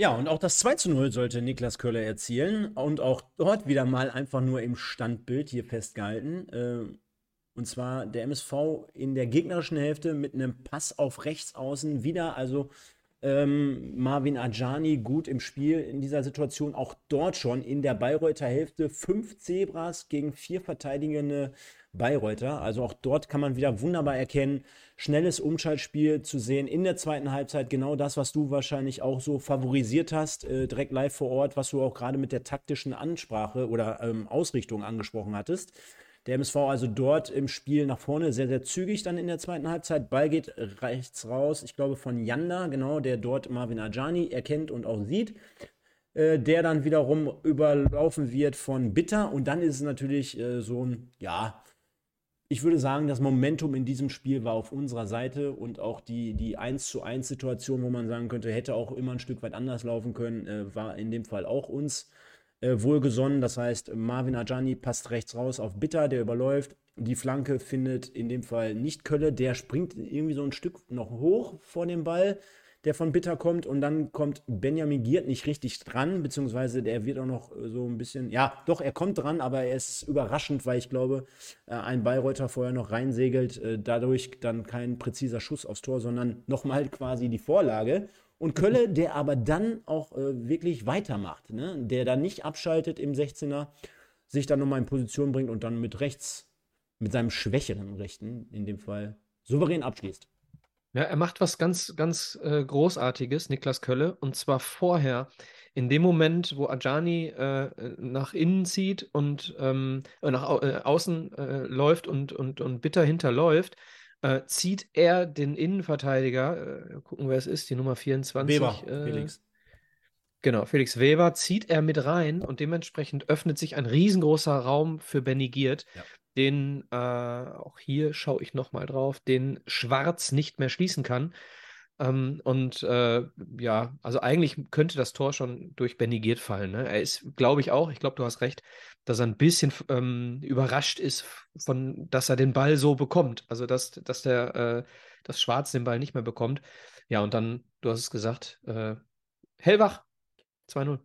Ja, und auch das 2 zu 0 sollte Niklas Köhler erzielen und auch dort wieder mal einfach nur im Standbild hier festgehalten. Äh, und zwar der MSV in der gegnerischen Hälfte mit einem Pass auf rechts außen wieder, also ähm, Marvin Ajani gut im Spiel in dieser Situation, auch dort schon in der Bayreuther Hälfte fünf Zebras gegen vier verteidigende Bayreuther. Also auch dort kann man wieder wunderbar erkennen, schnelles Umschaltspiel zu sehen in der zweiten Halbzeit. Genau das, was du wahrscheinlich auch so favorisiert hast, äh, direkt live vor Ort, was du auch gerade mit der taktischen Ansprache oder ähm, Ausrichtung angesprochen hattest. Der MSV also dort im Spiel nach vorne sehr, sehr zügig dann in der zweiten Halbzeit. Ball geht rechts raus, ich glaube von Yanda, genau, der dort Marvin Ajani erkennt und auch sieht. Äh, der dann wiederum überlaufen wird von Bitter. Und dann ist es natürlich äh, so ein, ja, ich würde sagen, das Momentum in diesem Spiel war auf unserer Seite und auch die, die 1 zu 1 Situation, wo man sagen könnte, hätte auch immer ein Stück weit anders laufen können, äh, war in dem Fall auch uns äh, wohlgesonnen. Das heißt, Marvin Ajani passt rechts raus auf Bitter, der überläuft. Die Flanke findet in dem Fall nicht Kölle, der springt irgendwie so ein Stück noch hoch vor dem Ball der von Bitter kommt. Und dann kommt Benjamin Giert nicht richtig dran, beziehungsweise der wird auch noch so ein bisschen, ja, doch, er kommt dran, aber er ist überraschend, weil ich glaube, äh, ein Bayreuther vorher noch reinsegelt, äh, dadurch dann kein präziser Schuss aufs Tor, sondern nochmal quasi die Vorlage. Und Kölle, der aber dann auch äh, wirklich weitermacht, ne? der dann nicht abschaltet im 16er, sich dann nochmal in Position bringt und dann mit rechts, mit seinem schwächeren Rechten in dem Fall, souverän abschließt. Ja, er macht was ganz, ganz äh, Großartiges, Niklas Kölle, und zwar vorher, in dem Moment, wo Ajani äh, nach innen zieht und ähm, äh, nach au äh, außen äh, läuft und, und, und bitter hinterläuft, äh, zieht er den Innenverteidiger, gucken, wer es ist, die Nummer 24. Weber, Felix. Genau, Felix Weber zieht er mit rein und dementsprechend öffnet sich ein riesengroßer Raum für Benny Giert, ja den, äh, auch hier schaue ich nochmal drauf, den Schwarz nicht mehr schließen kann. Ähm, und äh, ja, also eigentlich könnte das Tor schon durch Benny Giert fallen. Ne? Er ist, glaube ich auch, ich glaube, du hast recht, dass er ein bisschen ähm, überrascht ist, von, dass er den Ball so bekommt. Also, dass, dass der äh, das Schwarz den Ball nicht mehr bekommt. Ja, und dann, du hast es gesagt, äh, Hellwach 2-0.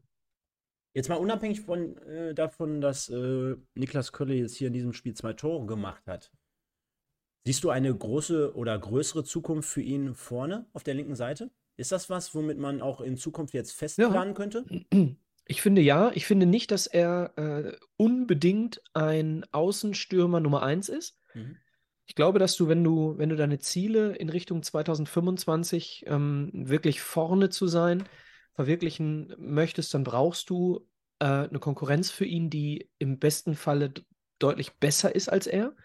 Jetzt mal unabhängig von, äh, davon, dass äh, Niklas Kölle jetzt hier in diesem Spiel zwei Tore gemacht hat. Siehst du eine große oder größere Zukunft für ihn vorne auf der linken Seite? Ist das was, womit man auch in Zukunft jetzt festplanen ja. könnte? Ich finde ja. Ich finde nicht, dass er äh, unbedingt ein Außenstürmer Nummer 1 ist. Mhm. Ich glaube, dass du, wenn du, wenn du deine Ziele in Richtung 2025 ähm, wirklich vorne zu sein, verwirklichen möchtest, dann brauchst du äh, eine Konkurrenz für ihn, die im besten Falle deutlich besser ist als er.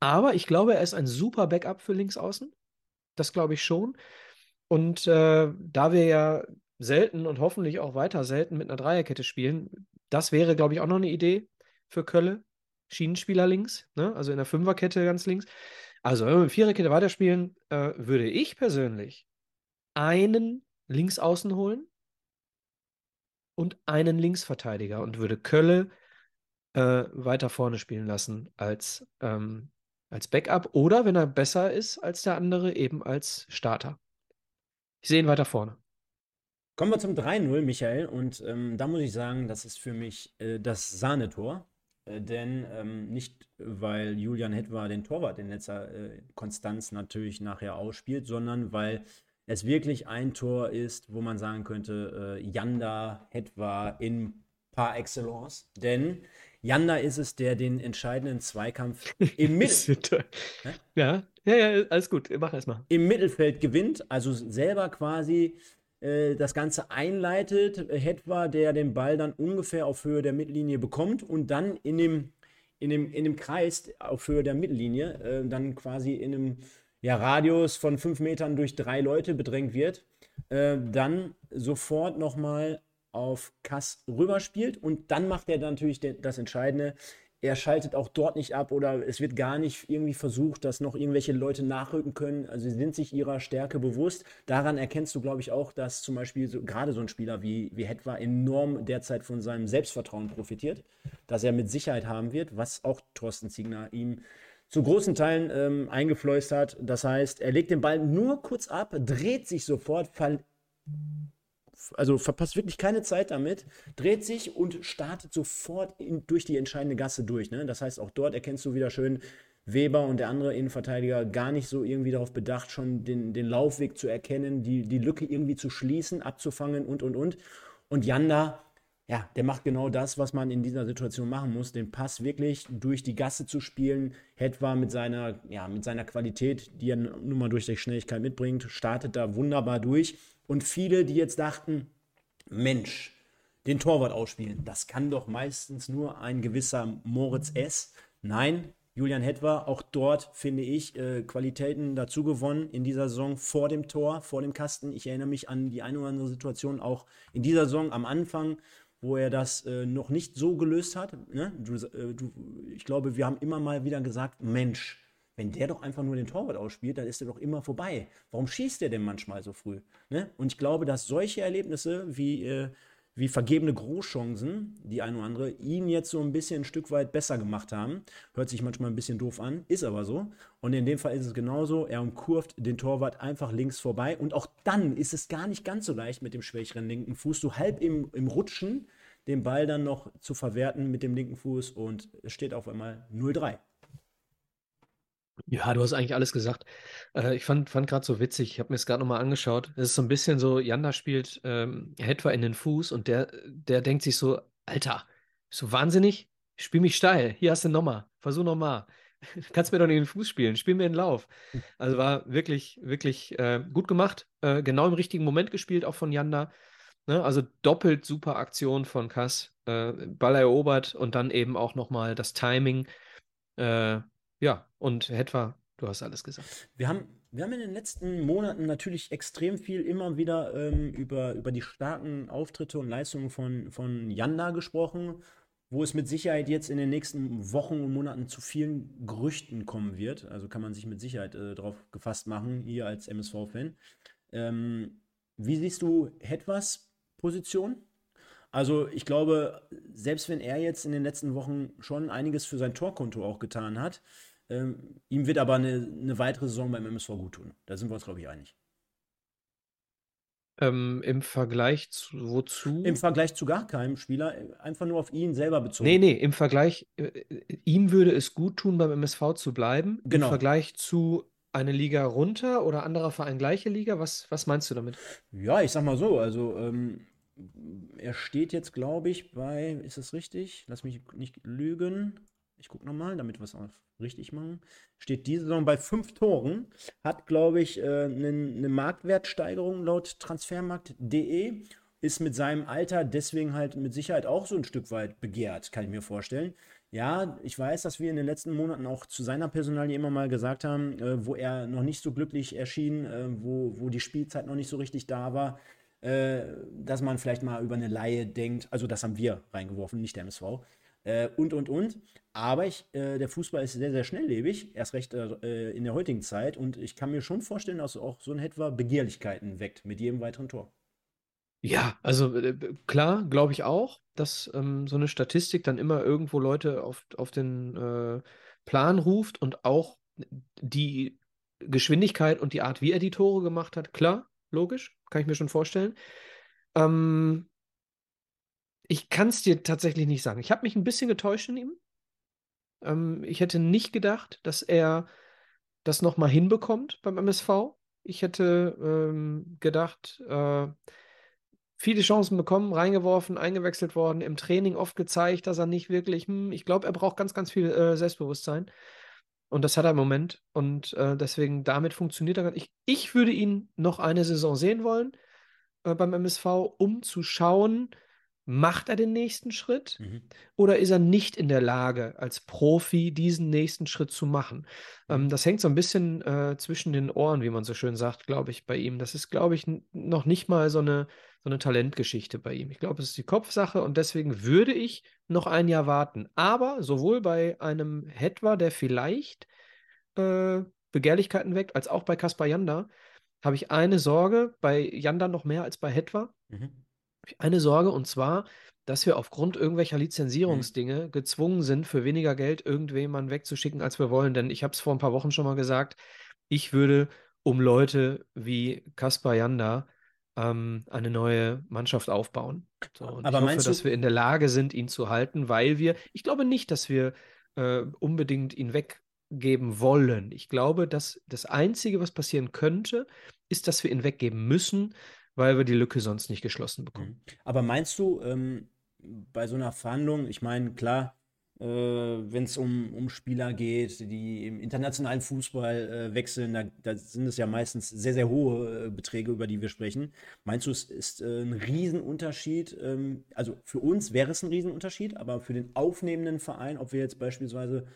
Aber ich glaube, er ist ein super Backup für Linksaußen. Das glaube ich schon. Und äh, da wir ja selten und hoffentlich auch weiter selten mit einer Dreierkette spielen, das wäre, glaube ich, auch noch eine Idee für Kölle. Schienenspieler links, ne? also in der Fünferkette ganz links. Also, wenn wir mit Viererkette weiterspielen, äh, würde ich persönlich einen Linksaußen holen und einen Linksverteidiger und würde Kölle äh, weiter vorne spielen lassen als ähm, als Backup oder, wenn er besser ist als der andere, eben als Starter. Ich sehe ihn weiter vorne. Kommen wir zum 3-0, Michael. Und ähm, da muss ich sagen, das ist für mich äh, das Sahnetor. Äh, denn ähm, nicht, weil Julian Hetwa den Torwart in letzter äh, Konstanz natürlich nachher ausspielt, sondern weil es wirklich ein Tor ist, wo man sagen könnte, äh, Janda Hetwa in par excellence. Denn Janda ist es, der den entscheidenden Zweikampf im Mittelfeld. ja, ja, ja, alles gut, mach erstmal. Im Mittelfeld gewinnt, also selber quasi äh, das Ganze einleitet. Hetwa, der den Ball dann ungefähr auf Höhe der Mittellinie bekommt und dann in dem, in dem, in dem Kreis auf Höhe der Mittellinie äh, dann quasi in einem ja, Radius von fünf Metern durch drei Leute bedrängt wird, äh, dann sofort nochmal auf Kass rüberspielt und dann macht er natürlich das Entscheidende er schaltet auch dort nicht ab oder es wird gar nicht irgendwie versucht, dass noch irgendwelche Leute nachrücken können. Also sie sind sich ihrer Stärke bewusst. Daran erkennst du, glaube ich, auch, dass zum Beispiel so, gerade so ein Spieler wie, wie Hetwa enorm derzeit von seinem Selbstvertrauen profitiert, dass er mit Sicherheit haben wird, was auch Thorsten Ziegner ihm zu großen Teilen ähm, eingeflößt hat. Das heißt, er legt den Ball nur kurz ab, dreht sich sofort, also verpasst wirklich keine Zeit damit, dreht sich und startet sofort in, durch die entscheidende Gasse durch. Ne? Das heißt, auch dort erkennst du wieder schön, Weber und der andere Innenverteidiger gar nicht so irgendwie darauf bedacht, schon den, den Laufweg zu erkennen, die, die Lücke irgendwie zu schließen, abzufangen und, und, und. Und Janda, ja, der macht genau das, was man in dieser Situation machen muss, den Pass wirklich durch die Gasse zu spielen. Hetwa mit seiner, ja, mit seiner Qualität, die er nun mal durch die Schnelligkeit mitbringt, startet da wunderbar durch und viele, die jetzt dachten, Mensch, den Torwart ausspielen, das kann doch meistens nur ein gewisser Moritz S. Nein, Julian Hetwa, auch dort finde ich äh, Qualitäten dazu gewonnen in dieser Saison vor dem Tor, vor dem Kasten. Ich erinnere mich an die eine oder andere Situation auch in dieser Saison am Anfang, wo er das äh, noch nicht so gelöst hat. Ne? Du, äh, du, ich glaube, wir haben immer mal wieder gesagt, Mensch, wenn der doch einfach nur den Torwart ausspielt, dann ist er doch immer vorbei. Warum schießt der denn manchmal so früh? Ne? Und ich glaube, dass solche Erlebnisse wie, äh, wie vergebene Großchancen, die eine oder andere, ihn jetzt so ein bisschen ein Stück weit besser gemacht haben. Hört sich manchmal ein bisschen doof an, ist aber so. Und in dem Fall ist es genauso. Er umkurvt den Torwart einfach links vorbei. Und auch dann ist es gar nicht ganz so leicht mit dem schwächeren linken Fuß, so halb im, im Rutschen den Ball dann noch zu verwerten mit dem linken Fuß. Und es steht auf einmal 0-3. Ja, du hast eigentlich alles gesagt. Äh, ich fand, fand gerade so witzig, ich habe mir es gerade nochmal angeschaut. Es ist so ein bisschen so, Janda spielt ähm, Hetwa in den Fuß und der, der denkt sich so, Alter, so wahnsinnig, spiel mich steil, hier hast du nochmal, versuch nochmal. Kannst mir doch nicht in den Fuß spielen, spiel mir den Lauf. Also war wirklich, wirklich äh, gut gemacht, äh, genau im richtigen Moment gespielt, auch von Janda. Ne? Also doppelt super Aktion von Kass, äh, Ball erobert und dann eben auch nochmal das Timing. Ja, und etwa, du hast alles gesagt. Wir haben, wir haben in den letzten Monaten natürlich extrem viel immer wieder ähm, über, über die starken Auftritte und Leistungen von, von Janda gesprochen, wo es mit Sicherheit jetzt in den nächsten Wochen und Monaten zu vielen Gerüchten kommen wird. Also kann man sich mit Sicherheit äh, darauf gefasst machen, hier als MSV-Fan. Ähm, wie siehst du Hetwas Position? Also ich glaube, selbst wenn er jetzt in den letzten Wochen schon einiges für sein Torkonto auch getan hat, ähm, ihm wird aber eine, eine, weitere Saison beim MSV gut tun. Da sind wir uns, glaube ich, einig. Ähm, Im Vergleich zu wozu? Im Vergleich zu gar keinem Spieler, einfach nur auf ihn selber bezogen. Nee, nee, im Vergleich, äh, ihm würde es gut tun, beim MSV zu bleiben. Genau. Im Vergleich zu eine Liga runter oder anderer Verein gleiche Liga? Was, was meinst du damit? Ja, ich sag mal so, also ähm, er steht jetzt, glaube ich, bei, ist das richtig? Lass mich nicht lügen. Ich gucke nochmal, damit wir es auch richtig machen. Steht diese Saison bei fünf Toren, hat, glaube ich, eine äh, ne Marktwertsteigerung laut transfermarkt.de, ist mit seinem Alter deswegen halt mit Sicherheit auch so ein Stück weit begehrt, kann ich mir vorstellen. Ja, ich weiß, dass wir in den letzten Monaten auch zu seiner Personalie immer mal gesagt haben, äh, wo er noch nicht so glücklich erschien, äh, wo, wo die Spielzeit noch nicht so richtig da war, äh, dass man vielleicht mal über eine Laie denkt. Also das haben wir reingeworfen, nicht der MSV. Äh, und, und, und. Aber ich, äh, der Fußball ist sehr, sehr schnelllebig, erst recht äh, in der heutigen Zeit. Und ich kann mir schon vorstellen, dass auch so ein etwa Begehrlichkeiten weckt mit jedem weiteren Tor. Ja, also äh, klar, glaube ich auch, dass ähm, so eine Statistik dann immer irgendwo Leute auf, auf den äh, Plan ruft und auch die Geschwindigkeit und die Art, wie er die Tore gemacht hat, klar, logisch, kann ich mir schon vorstellen. Ähm, ich kann es dir tatsächlich nicht sagen. Ich habe mich ein bisschen getäuscht in ihm. Ähm, ich hätte nicht gedacht, dass er das nochmal hinbekommt beim MSV. Ich hätte ähm, gedacht, äh, viele Chancen bekommen, reingeworfen, eingewechselt worden, im Training oft gezeigt, dass er nicht wirklich, hm, ich glaube, er braucht ganz, ganz viel äh, Selbstbewusstsein. Und das hat er im Moment. Und äh, deswegen, damit funktioniert er. Ich, ich würde ihn noch eine Saison sehen wollen äh, beim MSV, um zu schauen, Macht er den nächsten Schritt mhm. oder ist er nicht in der Lage, als Profi diesen nächsten Schritt zu machen? Ähm, mhm. das hängt so ein bisschen äh, zwischen den Ohren, wie man so schön sagt, glaube ich, bei ihm. Das ist, glaube ich, noch nicht mal so eine, so eine Talentgeschichte bei ihm. Ich glaube, es ist die Kopfsache und deswegen würde ich noch ein Jahr warten. Aber sowohl bei einem Hetwa, der vielleicht äh, Begehrlichkeiten weckt, als auch bei Kaspar Janda, habe ich eine Sorge, bei Janda noch mehr als bei Hetwa. Mhm eine Sorge und zwar, dass wir aufgrund irgendwelcher mhm. Lizenzierungsdinge mhm. gezwungen sind, für weniger Geld irgendjemanden wegzuschicken, als wir wollen. Denn ich habe es vor ein paar Wochen schon mal gesagt, ich würde um Leute wie Kaspar Janda ähm, eine neue Mannschaft aufbauen. So, Aber ich hoffe, dass wir in der Lage sind, ihn zu halten, weil wir, ich glaube nicht, dass wir äh, unbedingt ihn weggeben wollen. Ich glaube, dass das Einzige, was passieren könnte, ist, dass wir ihn weggeben müssen, weil wir die Lücke sonst nicht geschlossen bekommen. Mhm. Aber meinst du, ähm, bei so einer Verhandlung, ich meine, klar, äh, wenn es um, um Spieler geht, die im internationalen Fußball äh, wechseln, da, da, sind es ja meistens sehr, sehr hohe äh, Beträge, über die wir sprechen. Meinst du, es ist äh, ein Riesenunterschied? Ähm, also für uns wäre es ein Riesenunterschied, aber für den aufnehmenden Verein, ob wir jetzt beispielsweise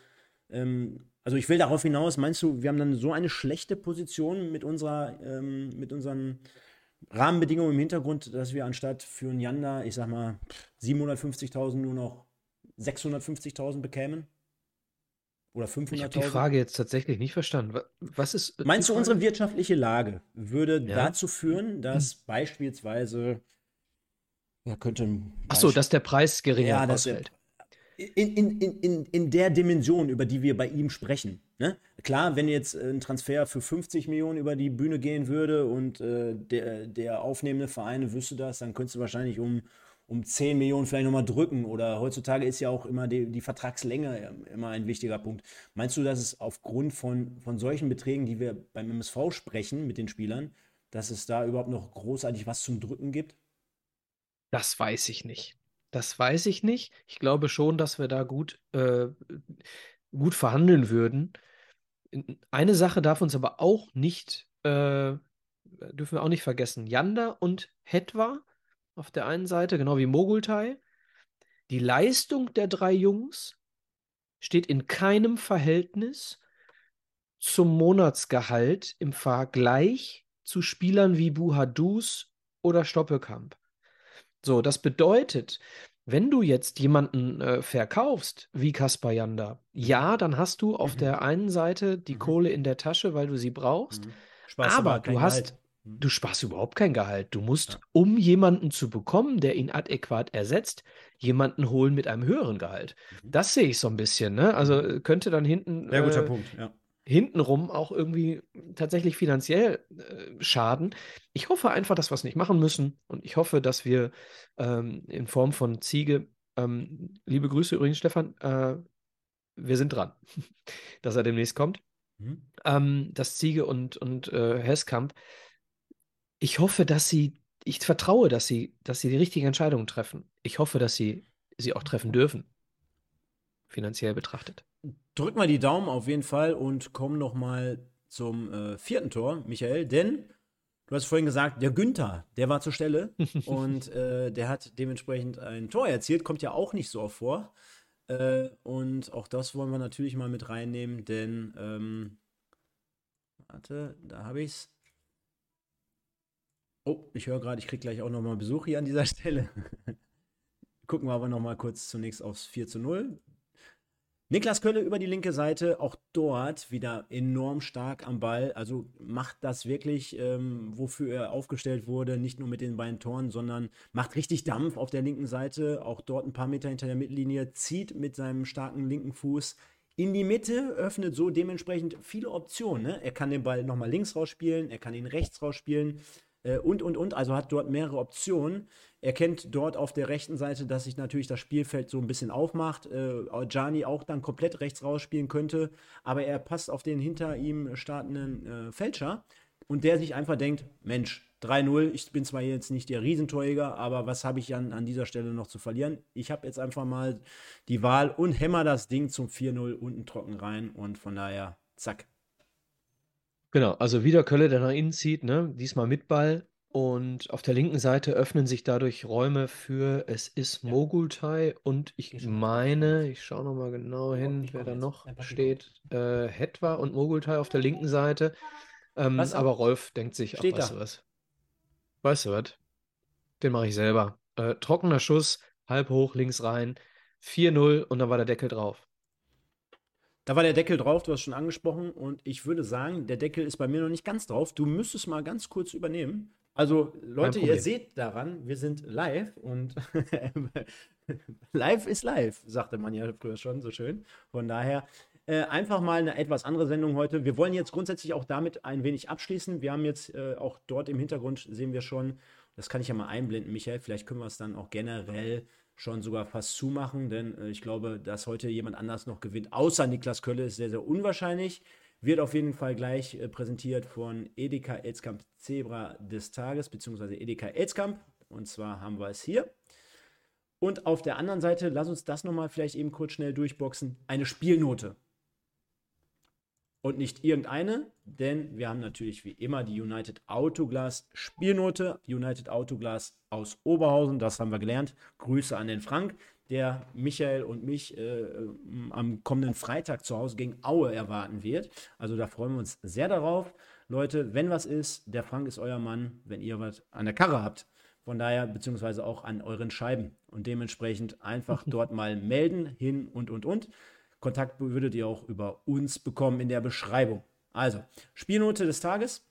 ähm, also ich will darauf hinaus, meinst du, wir haben dann so eine schlechte Position mit unserer, ähm, mit unseren Rahmenbedingungen im Hintergrund, dass wir anstatt für ein Yanda, ich sag mal, 750.000 nur noch 650.000 bekämen? Oder 500.000? Ich habe die Frage jetzt tatsächlich nicht verstanden. Was ist. Meinst du, unsere wirtschaftliche Lage würde ja. dazu führen, dass hm. beispielsweise. Ja, könnte. Achso, dass der Preis geringer ja, ausfällt. In, in, in, in der Dimension, über die wir bei ihm sprechen. Ne? Klar, wenn jetzt ein Transfer für 50 Millionen über die Bühne gehen würde und äh, der, der aufnehmende Verein wüsste das, dann könntest du wahrscheinlich um, um 10 Millionen vielleicht nochmal drücken. Oder heutzutage ist ja auch immer die, die Vertragslänge immer ein wichtiger Punkt. Meinst du, dass es aufgrund von, von solchen Beträgen, die wir beim MSV sprechen mit den Spielern, dass es da überhaupt noch großartig was zum Drücken gibt? Das weiß ich nicht. Das weiß ich nicht. Ich glaube schon, dass wir da gut, äh, gut verhandeln würden. Eine Sache darf uns aber auch nicht, äh, dürfen wir auch nicht vergessen. Yanda und Hetwa auf der einen Seite, genau wie Mogultai. Die Leistung der drei Jungs steht in keinem Verhältnis zum Monatsgehalt im Vergleich zu Spielern wie Buhadus oder Stoppelkamp. So, das bedeutet, wenn du jetzt jemanden äh, verkaufst, wie Kaspar Janda, ja, dann hast du auf mhm. der einen Seite die mhm. Kohle in der Tasche, weil du sie brauchst. Mhm. Aber du hast, mhm. du sparst überhaupt kein Gehalt. Du musst, ja. um jemanden zu bekommen, der ihn adäquat ersetzt, jemanden holen mit einem höheren Gehalt. Mhm. Das sehe ich so ein bisschen. Ne? Also mhm. könnte dann hinten. Sehr guter äh, Punkt, ja hintenrum auch irgendwie tatsächlich finanziell äh, schaden. Ich hoffe einfach, dass wir es nicht machen müssen und ich hoffe, dass wir ähm, in Form von Ziege, ähm, liebe Grüße übrigens, Stefan, äh, wir sind dran, dass er demnächst kommt. Mhm. Ähm, dass Ziege und, und äh, Heskamp, ich hoffe, dass sie, ich vertraue, dass sie, dass sie die richtigen Entscheidungen treffen. Ich hoffe, dass sie sie auch treffen dürfen, finanziell betrachtet drück mal die Daumen auf jeden Fall und komm noch mal zum äh, vierten Tor, Michael, denn du hast vorhin gesagt, der Günther, der war zur Stelle und äh, der hat dementsprechend ein Tor erzielt, kommt ja auch nicht so oft vor. Äh, und auch das wollen wir natürlich mal mit reinnehmen, denn ähm, warte, da habe ich's. Oh, ich höre gerade, ich kriege gleich auch noch mal Besuch hier an dieser Stelle. Gucken wir aber noch mal kurz zunächst aufs 4 zu 0. Niklas Kölle über die linke Seite, auch dort wieder enorm stark am Ball. Also macht das wirklich, ähm, wofür er aufgestellt wurde, nicht nur mit den beiden Toren, sondern macht richtig Dampf auf der linken Seite. Auch dort ein paar Meter hinter der Mittellinie, zieht mit seinem starken linken Fuß in die Mitte, öffnet so dementsprechend viele Optionen. Ne? Er kann den Ball nochmal links rausspielen, er kann ihn rechts rausspielen äh, und, und, und. Also hat dort mehrere Optionen. Er kennt dort auf der rechten Seite, dass sich natürlich das Spielfeld so ein bisschen aufmacht. Äh, Gianni auch dann komplett rechts rausspielen könnte, aber er passt auf den hinter ihm startenden äh, Fälscher und der sich einfach denkt, Mensch, 3-0, ich bin zwar jetzt nicht der Riesentorjäger, aber was habe ich an, an dieser Stelle noch zu verlieren? Ich habe jetzt einfach mal die Wahl und hämmer das Ding zum 4-0 unten trocken rein und von daher, zack. Genau, also wieder Kölle, der nach innen zieht, ne? diesmal mit Ball. Und auf der linken Seite öffnen sich dadurch Räume für, es ist Mogultai und ich meine, ich schaue nochmal genau hin, wer da noch steht, äh, Hetwa und Mogultai auf der linken Seite. Ähm, aber Rolf denkt sich, ach, weißt du was? Weißt du was? Den mache ich selber. Äh, trockener Schuss, halb hoch, links rein, 4-0 und dann war der Deckel drauf. Da war der Deckel drauf, du hast schon angesprochen und ich würde sagen, der Deckel ist bei mir noch nicht ganz drauf. Du müsstest mal ganz kurz übernehmen. Also Leute, ihr seht daran, wir sind live und live ist live, sagte man ja früher schon so schön. Von daher äh, einfach mal eine etwas andere Sendung heute. Wir wollen jetzt grundsätzlich auch damit ein wenig abschließen. Wir haben jetzt äh, auch dort im Hintergrund sehen wir schon, das kann ich ja mal einblenden, Michael, vielleicht können wir es dann auch generell schon sogar fast zumachen, denn äh, ich glaube, dass heute jemand anders noch gewinnt, außer Niklas Kölle, ist sehr, sehr unwahrscheinlich. Wird auf jeden Fall gleich äh, präsentiert von Edeka Elskamp Zebra des Tages, beziehungsweise Edeka Elskamp. Und zwar haben wir es hier. Und auf der anderen Seite, lass uns das nochmal vielleicht eben kurz schnell durchboxen. Eine Spielnote und nicht irgendeine, denn wir haben natürlich wie immer die United Autoglas Spielnote. United Autoglas aus Oberhausen, das haben wir gelernt. Grüße an den Frank, der Michael und mich äh, am kommenden Freitag zu Hause gegen Aue erwarten wird. Also da freuen wir uns sehr darauf. Leute, wenn was ist, der Frank ist euer Mann, wenn ihr was an der Karre habt. Von daher, beziehungsweise auch an euren Scheiben. Und dementsprechend einfach dort mal melden, hin und, und, und. Kontakt würdet ihr auch über uns bekommen in der Beschreibung. Also, Spielnote des Tages.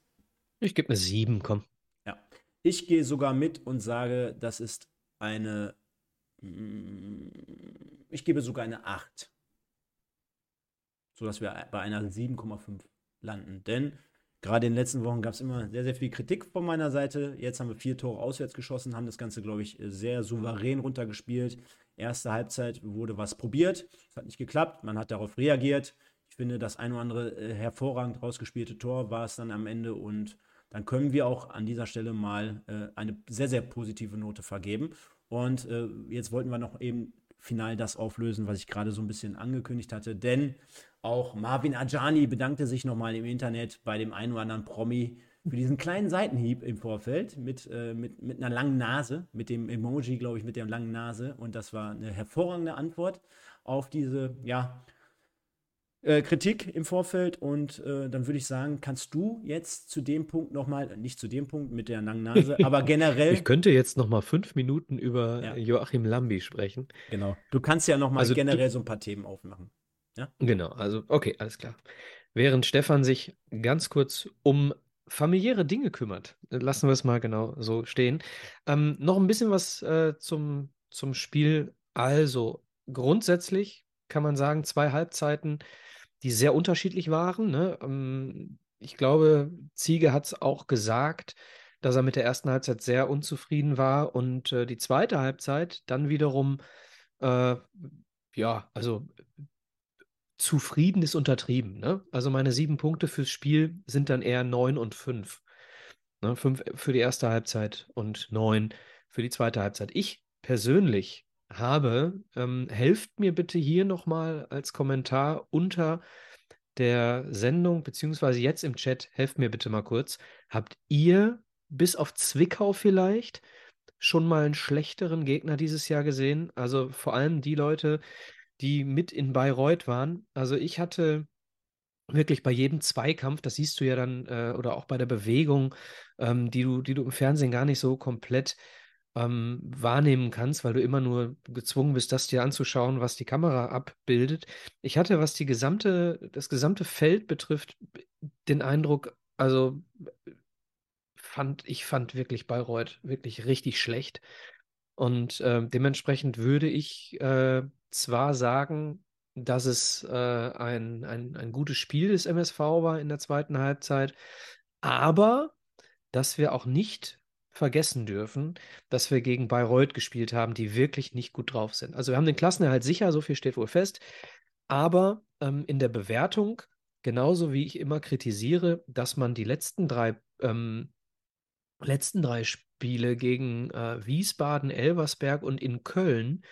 Ich gebe eine 7, komm. Ja. Ich gehe sogar mit und sage, das ist eine. Mm, ich gebe sogar eine 8. Sodass wir bei einer 7,5 landen. Denn gerade in den letzten Wochen gab es immer sehr, sehr viel Kritik von meiner Seite. Jetzt haben wir vier Tore auswärts geschossen, haben das Ganze, glaube ich, sehr souverän runtergespielt. Erste Halbzeit wurde was probiert, es hat nicht geklappt, man hat darauf reagiert. Ich finde, das ein oder andere äh, hervorragend rausgespielte Tor war es dann am Ende und dann können wir auch an dieser Stelle mal äh, eine sehr, sehr positive Note vergeben. Und äh, jetzt wollten wir noch eben final das auflösen, was ich gerade so ein bisschen angekündigt hatte, denn auch Marvin Ajani bedankte sich nochmal im Internet bei dem einen oder anderen Promi, für diesen kleinen Seitenhieb im Vorfeld mit, äh, mit, mit einer langen Nase, mit dem Emoji, glaube ich, mit der langen Nase. Und das war eine hervorragende Antwort auf diese, ja, äh, Kritik im Vorfeld. Und äh, dann würde ich sagen, kannst du jetzt zu dem Punkt nochmal, nicht zu dem Punkt mit der langen Nase, aber generell. Ich könnte jetzt nochmal fünf Minuten über ja. Joachim Lambi sprechen. Genau. Du kannst ja nochmal also generell so ein paar Themen aufmachen. Ja? Genau, also okay, alles klar. Während Stefan sich ganz kurz um familiäre Dinge kümmert. Lassen wir es mal genau so stehen. Ähm, noch ein bisschen was äh, zum, zum Spiel. Also, grundsätzlich kann man sagen, zwei Halbzeiten, die sehr unterschiedlich waren. Ne? Ähm, ich glaube, Ziege hat es auch gesagt, dass er mit der ersten Halbzeit sehr unzufrieden war und äh, die zweite Halbzeit dann wiederum, äh, ja, also zufrieden ist untertrieben. Ne? Also meine sieben Punkte fürs Spiel sind dann eher neun und fünf. Ne? Fünf für die erste Halbzeit und neun für die zweite Halbzeit. Ich persönlich habe, ähm, helft mir bitte hier nochmal als Kommentar unter der Sendung, beziehungsweise jetzt im Chat, helft mir bitte mal kurz. Habt ihr bis auf Zwickau vielleicht schon mal einen schlechteren Gegner dieses Jahr gesehen? Also vor allem die Leute, die mit in Bayreuth waren. Also ich hatte wirklich bei jedem Zweikampf, das siehst du ja dann, äh, oder auch bei der Bewegung, ähm, die du, die du im Fernsehen gar nicht so komplett ähm, wahrnehmen kannst, weil du immer nur gezwungen bist, das dir anzuschauen, was die Kamera abbildet. Ich hatte, was die gesamte, das gesamte Feld betrifft, den Eindruck, also fand, ich fand wirklich Bayreuth wirklich richtig schlecht. Und äh, dementsprechend würde ich äh, zwar sagen, dass es äh, ein, ein, ein gutes Spiel des MSV war in der zweiten Halbzeit, aber dass wir auch nicht vergessen dürfen, dass wir gegen Bayreuth gespielt haben, die wirklich nicht gut drauf sind. Also wir haben den Klassenerhalt sicher, so viel steht wohl fest, aber ähm, in der Bewertung, genauso wie ich immer kritisiere, dass man die letzten drei, ähm, letzten drei Spiele gegen äh, Wiesbaden, Elversberg und in Köln,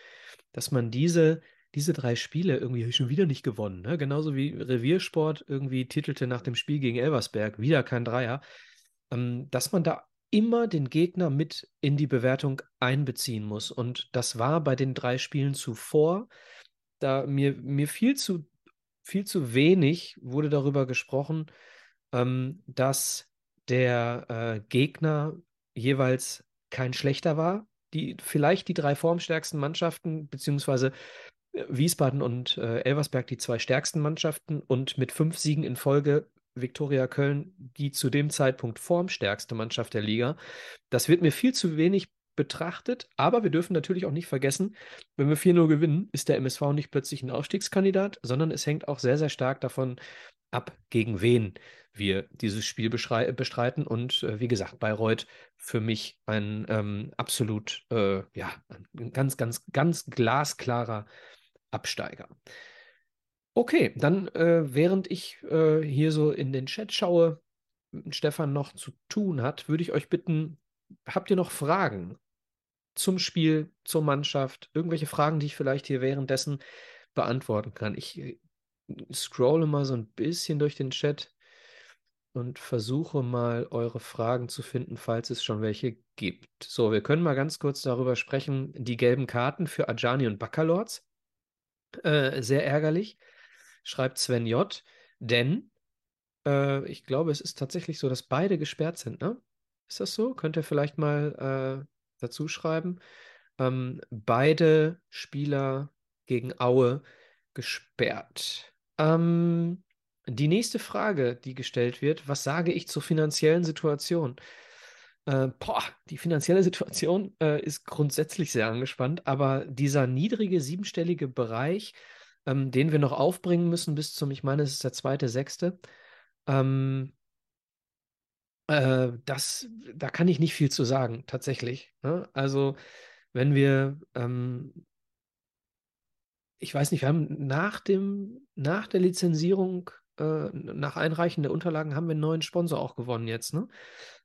dass man diese diese drei Spiele irgendwie schon wieder nicht gewonnen. Ne? Genauso wie Reviersport irgendwie titelte nach dem Spiel gegen Elversberg, wieder kein Dreier. Ähm, dass man da immer den Gegner mit in die Bewertung einbeziehen muss. Und das war bei den drei Spielen zuvor, da mir, mir viel zu, viel zu wenig wurde darüber gesprochen, ähm, dass der äh, Gegner jeweils kein schlechter war. Die, vielleicht die drei formstärksten Mannschaften, beziehungsweise äh, Wiesbaden und äh, Elversberg die zwei stärksten Mannschaften und mit fünf Siegen in Folge Viktoria Köln die zu dem Zeitpunkt formstärkste Mannschaft der Liga. Das wird mir viel zu wenig betrachtet, aber wir dürfen natürlich auch nicht vergessen, wenn wir 4-0 gewinnen, ist der MSV nicht plötzlich ein Aufstiegskandidat, sondern es hängt auch sehr, sehr stark davon ab, gegen wen wir dieses Spiel bestreiten. Und äh, wie gesagt, Bayreuth für mich ein ähm, absolut, äh, ja, ein ganz, ganz, ganz glasklarer Absteiger. Okay, dann äh, während ich äh, hier so in den Chat schaue, Stefan noch zu tun hat, würde ich euch bitten, habt ihr noch Fragen zum Spiel, zur Mannschaft? Irgendwelche Fragen, die ich vielleicht hier währenddessen beantworten kann? Ich äh, scrolle mal so ein bisschen durch den Chat und versuche mal eure Fragen zu finden, falls es schon welche gibt. So, wir können mal ganz kurz darüber sprechen. Die gelben Karten für Ajani und Baccalords. Äh, sehr ärgerlich, schreibt Sven J. Denn äh, ich glaube, es ist tatsächlich so, dass beide gesperrt sind, ne? Ist das so? Könnt ihr vielleicht mal äh, dazu schreiben? Ähm, beide Spieler gegen Aue gesperrt. Ähm, die nächste Frage, die gestellt wird, was sage ich zur finanziellen Situation? Äh, boah, die finanzielle Situation äh, ist grundsätzlich sehr angespannt, aber dieser niedrige siebenstellige Bereich, ähm, den wir noch aufbringen müssen bis zum, ich meine, es ist der zweite, sechste, ähm, äh, das, da kann ich nicht viel zu sagen, tatsächlich. Ne? Also, wenn wir ähm, ich weiß nicht, wir haben nach dem, nach der Lizenzierung, äh, nach Einreichen der Unterlagen haben wir einen neuen Sponsor auch gewonnen jetzt, ne?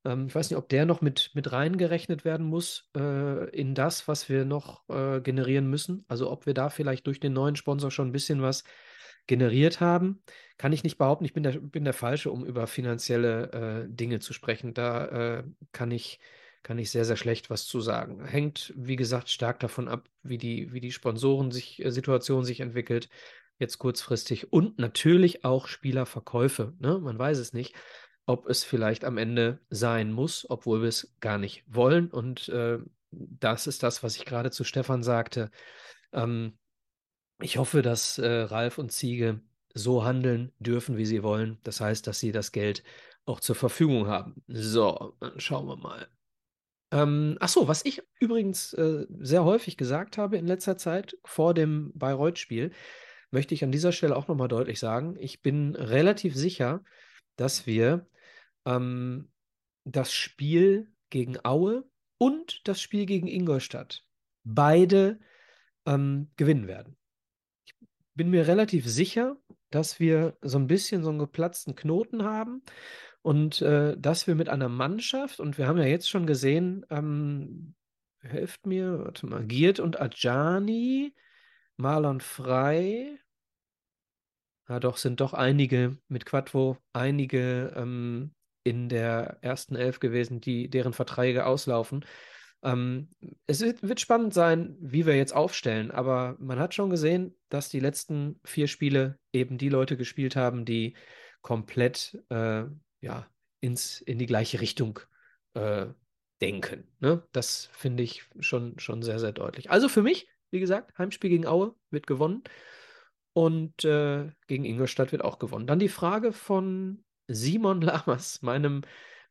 Ähm, ich weiß nicht, ob der noch mit, mit reingerechnet werden muss äh, in das, was wir noch äh, generieren müssen. Also ob wir da vielleicht durch den neuen Sponsor schon ein bisschen was generiert haben, kann ich nicht behaupten. Ich bin der, bin der Falsche, um über finanzielle äh, Dinge zu sprechen. Da äh, kann ich kann ich sehr, sehr schlecht was zu sagen. Hängt, wie gesagt, stark davon ab, wie die, wie die Sponsoren-Situation sich, äh, sich entwickelt, jetzt kurzfristig. Und natürlich auch Spielerverkäufe. Ne? Man weiß es nicht, ob es vielleicht am Ende sein muss, obwohl wir es gar nicht wollen. Und äh, das ist das, was ich gerade zu Stefan sagte. Ähm, ich hoffe, dass äh, Ralf und Ziege so handeln dürfen, wie sie wollen. Das heißt, dass sie das Geld auch zur Verfügung haben. So, dann schauen wir mal. Ähm, ach so, was ich übrigens äh, sehr häufig gesagt habe in letzter Zeit vor dem Bayreuth-Spiel, möchte ich an dieser Stelle auch nochmal deutlich sagen. Ich bin relativ sicher, dass wir ähm, das Spiel gegen Aue und das Spiel gegen Ingolstadt beide ähm, gewinnen werden. Ich bin mir relativ sicher, dass wir so ein bisschen so einen geplatzten Knoten haben und äh, dass wir mit einer Mannschaft, und wir haben ja jetzt schon gesehen, ähm, helft mir, warte mal, Giert und Ajani, Marlon Frei, ja doch, sind doch einige mit Quattro, einige ähm, in der ersten Elf gewesen, die deren Verträge auslaufen. Ähm, es wird, wird, spannend sein, wie wir jetzt aufstellen, aber man hat schon gesehen, dass die letzten vier Spiele eben die Leute gespielt haben, die komplett äh, ja, ins, in die gleiche Richtung äh, denken. Ne? Das finde ich schon, schon sehr, sehr deutlich. Also für mich, wie gesagt, Heimspiel gegen Aue wird gewonnen und äh, gegen Ingolstadt wird auch gewonnen. Dann die Frage von Simon Lamas, meinem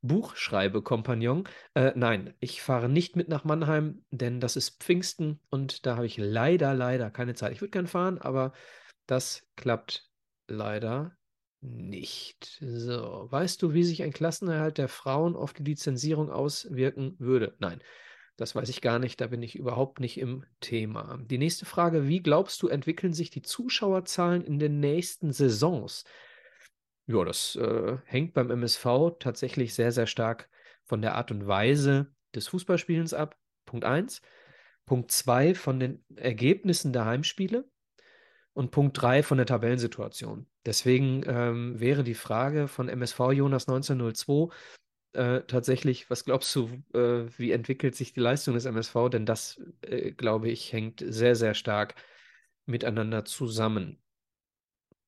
Buchschreibekompagnon. Äh, nein, ich fahre nicht mit nach Mannheim, denn das ist Pfingsten und da habe ich leider, leider keine Zeit. Ich würde gern fahren, aber das klappt leider nicht. So, weißt du, wie sich ein Klassenerhalt der Frauen auf die Lizenzierung auswirken würde? Nein, das weiß ich gar nicht, da bin ich überhaupt nicht im Thema. Die nächste Frage, wie glaubst du, entwickeln sich die Zuschauerzahlen in den nächsten Saisons? Ja, das äh, hängt beim MSV tatsächlich sehr, sehr stark von der Art und Weise des Fußballspielens ab. Punkt 1. Punkt 2 von den Ergebnissen der Heimspiele und Punkt 3 von der Tabellensituation. Deswegen ähm, wäre die Frage von MSV Jonas 1902 äh, tatsächlich, was glaubst du, äh, wie entwickelt sich die Leistung des MSV? Denn das, äh, glaube ich, hängt sehr, sehr stark miteinander zusammen.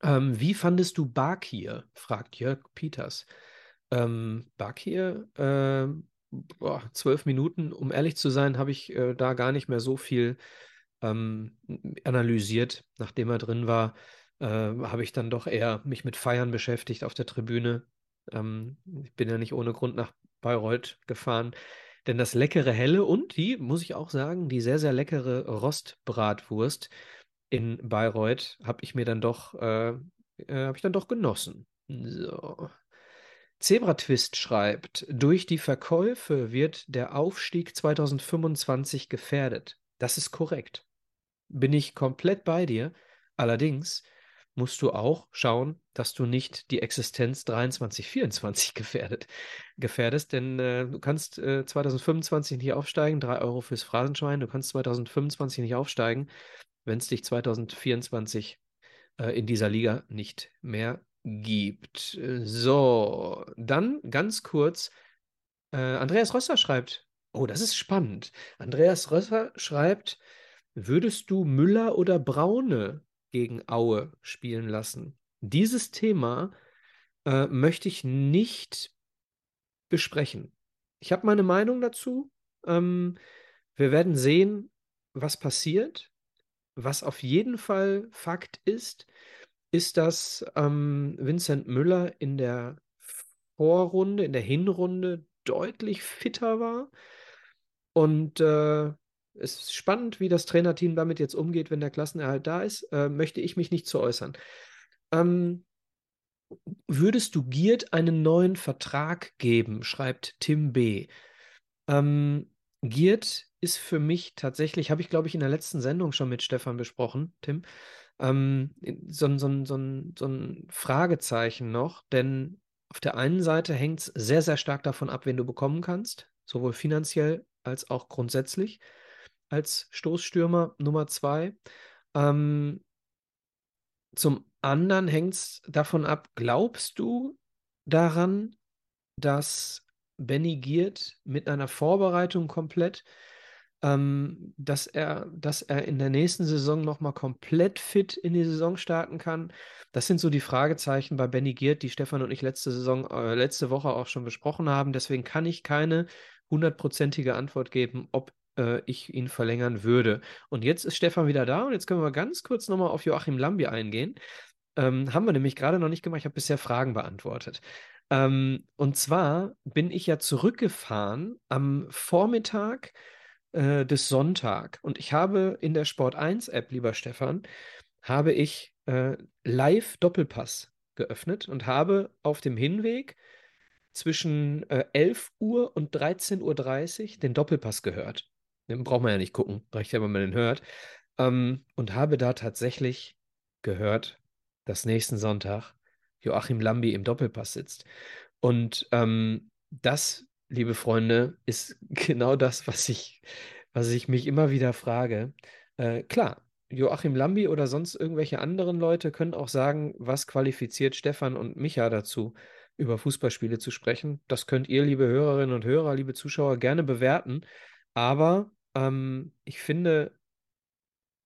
Ähm, wie fandest du Bakir? fragt Jörg Peters. Ähm, Bakir, äh, zwölf Minuten, um ehrlich zu sein, habe ich äh, da gar nicht mehr so viel ähm, analysiert. Nachdem er drin war, äh, habe ich dann doch eher mich mit Feiern beschäftigt auf der Tribüne. Ähm, ich bin ja nicht ohne Grund nach Bayreuth gefahren. Denn das leckere Helle und die, muss ich auch sagen, die sehr, sehr leckere Rostbratwurst in Bayreuth habe ich mir dann doch, äh, äh, habe ich dann doch genossen. So. Zebratwist schreibt, durch die Verkäufe wird der Aufstieg 2025 gefährdet. Das ist korrekt. Bin ich komplett bei dir. Allerdings musst du auch schauen, dass du nicht die Existenz 23, 24 gefährdet, gefährdest, denn äh, du kannst äh, 2025 nicht aufsteigen, 3 Euro fürs Phrasenschwein, du kannst 2025 nicht aufsteigen, wenn es dich 2024 äh, in dieser Liga nicht mehr gibt. So, dann ganz kurz, äh, Andreas Rösser schreibt, oh, das ist spannend. Andreas Rösser schreibt, würdest du Müller oder Braune gegen Aue spielen lassen? Dieses Thema äh, möchte ich nicht besprechen. Ich habe meine Meinung dazu. Ähm, wir werden sehen, was passiert. Was auf jeden Fall Fakt ist, ist, dass ähm, Vincent Müller in der Vorrunde, in der Hinrunde deutlich fitter war. Und äh, es ist spannend, wie das Trainerteam damit jetzt umgeht, wenn der Klassenerhalt da ist. Äh, möchte ich mich nicht zu äußern. Ähm, würdest du Giert einen neuen Vertrag geben, schreibt Tim B. Ähm, Giert ist für mich tatsächlich, habe ich glaube ich in der letzten Sendung schon mit Stefan besprochen, Tim, ähm, so, so, so, so ein Fragezeichen noch, denn auf der einen Seite hängt es sehr, sehr stark davon ab, wen du bekommen kannst, sowohl finanziell als auch grundsätzlich als Stoßstürmer Nummer zwei. Ähm, zum anderen hängt es davon ab, glaubst du daran, dass Benny Giert mit einer Vorbereitung komplett, ähm, dass er, dass er in der nächsten Saison nochmal komplett fit in die Saison starten kann. Das sind so die Fragezeichen bei Benny Giert, die Stefan und ich letzte Saison, äh, letzte Woche auch schon besprochen haben. Deswegen kann ich keine hundertprozentige Antwort geben, ob äh, ich ihn verlängern würde. Und jetzt ist Stefan wieder da und jetzt können wir ganz kurz nochmal auf Joachim Lambi eingehen. Ähm, haben wir nämlich gerade noch nicht gemacht. Ich habe bisher Fragen beantwortet. Ähm, und zwar bin ich ja zurückgefahren am Vormittag äh, des Sonntag und ich habe in der Sport 1 App, lieber Stefan, habe ich äh, live Doppelpass geöffnet und habe auf dem Hinweg zwischen äh, 11 Uhr und 13.30 Uhr den Doppelpass gehört. Den braucht man ja nicht gucken, reicht ja, wenn man den hört. Ähm, und habe da tatsächlich gehört, dass nächsten Sonntag Joachim Lambi im Doppelpass sitzt. Und ähm, das, liebe Freunde, ist genau das, was ich, was ich mich immer wieder frage. Äh, klar, Joachim Lambi oder sonst irgendwelche anderen Leute können auch sagen, was qualifiziert Stefan und Micha dazu, über Fußballspiele zu sprechen. Das könnt ihr, liebe Hörerinnen und Hörer, liebe Zuschauer, gerne bewerten. Aber ähm, ich finde,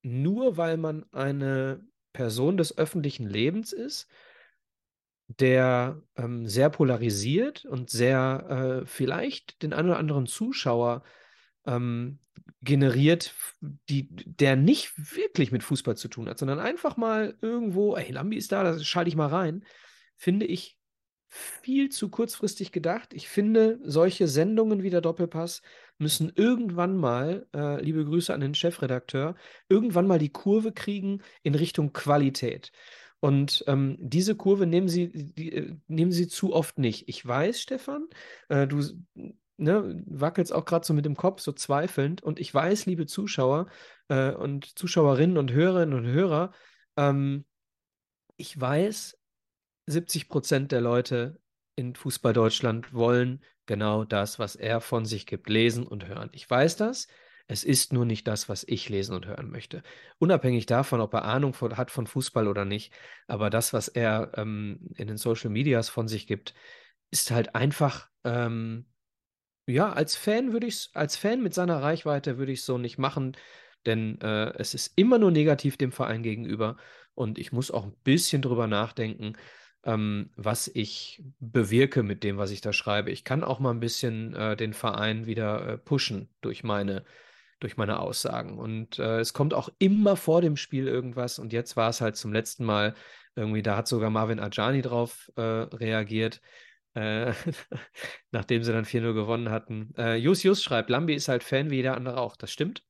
nur weil man eine Person des öffentlichen Lebens ist, der ähm, sehr polarisiert und sehr äh, vielleicht den einen oder anderen Zuschauer ähm, generiert, die, der nicht wirklich mit Fußball zu tun hat, sondern einfach mal irgendwo, ey, Lambi ist da, da schalte ich mal rein, finde ich viel zu kurzfristig gedacht. Ich finde, solche Sendungen wie der Doppelpass müssen irgendwann mal, äh, liebe Grüße an den Chefredakteur, irgendwann mal die Kurve kriegen in Richtung Qualität. Und ähm, diese Kurve nehmen Sie, die, äh, nehmen Sie zu oft nicht. Ich weiß, Stefan, äh, du ne, wackelst auch gerade so mit dem Kopf, so zweifelnd. Und ich weiß, liebe Zuschauer äh, und Zuschauerinnen und Hörerinnen und Hörer, ähm, ich weiß, 70 Prozent der Leute in Fußball Deutschland wollen genau das, was er von sich gibt, lesen und hören. Ich weiß das. Es ist nur nicht das, was ich lesen und hören möchte. Unabhängig davon, ob er Ahnung von, hat von Fußball oder nicht. Aber das, was er ähm, in den Social Medias von sich gibt, ist halt einfach, ähm, ja, als Fan würde ich als Fan mit seiner Reichweite würde ich es so nicht machen, denn äh, es ist immer nur negativ dem Verein gegenüber. Und ich muss auch ein bisschen drüber nachdenken, ähm, was ich bewirke mit dem, was ich da schreibe. Ich kann auch mal ein bisschen äh, den Verein wieder äh, pushen durch meine, durch meine Aussagen. Und äh, es kommt auch immer vor dem Spiel irgendwas. Und jetzt war es halt zum letzten Mal irgendwie, da hat sogar Marvin Ajani drauf äh, reagiert. Äh, nachdem sie dann 4-0 gewonnen hatten. Äh, Jus Jus schreibt, Lambi ist halt Fan wie jeder andere auch. Das stimmt.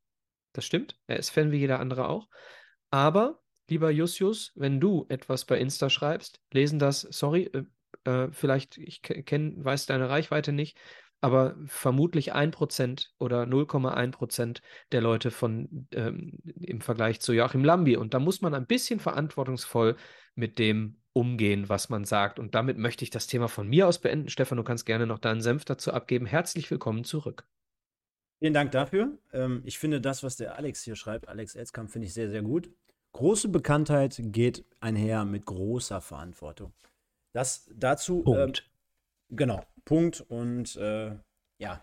Das stimmt. Er ist Fan wie jeder andere auch. Aber lieber Jussius, wenn du etwas bei Insta schreibst, lesen das, sorry, äh, äh vielleicht, ich kenn, weiß deine Reichweite nicht, aber vermutlich 1% oder 0,1% der Leute von ähm, im Vergleich zu Joachim Lambi. Und da muss man ein bisschen verantwortungsvoll mit dem umgehen, was man sagt. Und damit möchte ich das Thema von mir aus beenden. Stefan, du kannst gerne noch deinen Senf dazu abgeben. Herzlich willkommen zurück. Vielen Dank dafür. Ähm, ich finde das, was der Alex hier schreibt, Alex Elzkamp, finde ich sehr, sehr gut. Große Bekanntheit geht einher mit großer Verantwortung. Das dazu. Punkt. Äh, genau, Punkt. Und äh, ja,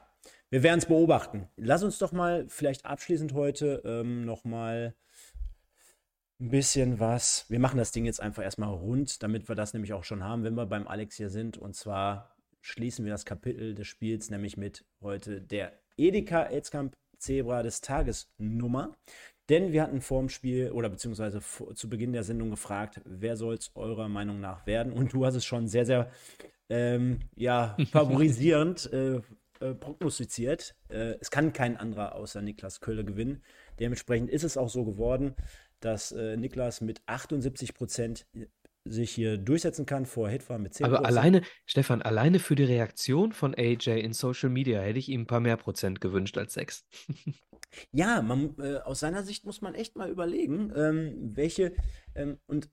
wir werden es beobachten. Lass uns doch mal vielleicht abschließend heute ähm, noch mal ein bisschen was. Wir machen das Ding jetzt einfach erstmal rund, damit wir das nämlich auch schon haben, wenn wir beim Alex hier sind. Und zwar schließen wir das Kapitel des Spiels nämlich mit heute der Edeka Elzkamp Zebra des Tages Nummer. Denn wir hatten vor dem Spiel oder beziehungsweise vor, zu Beginn der Sendung gefragt, wer soll es eurer Meinung nach werden? Und du hast es schon sehr, sehr ähm, ja, favorisierend äh, äh, prognostiziert. Äh, es kann kein anderer außer Niklas Kölle gewinnen. Dementsprechend ist es auch so geworden, dass äh, Niklas mit 78 Prozent sich hier durchsetzen kann vor Hitler mit 10 Aber alleine, Stefan, alleine für die Reaktion von AJ in Social Media hätte ich ihm ein paar mehr Prozent gewünscht als sechs. Ja, man, äh, aus seiner Sicht muss man echt mal überlegen, ähm, welche, ähm, und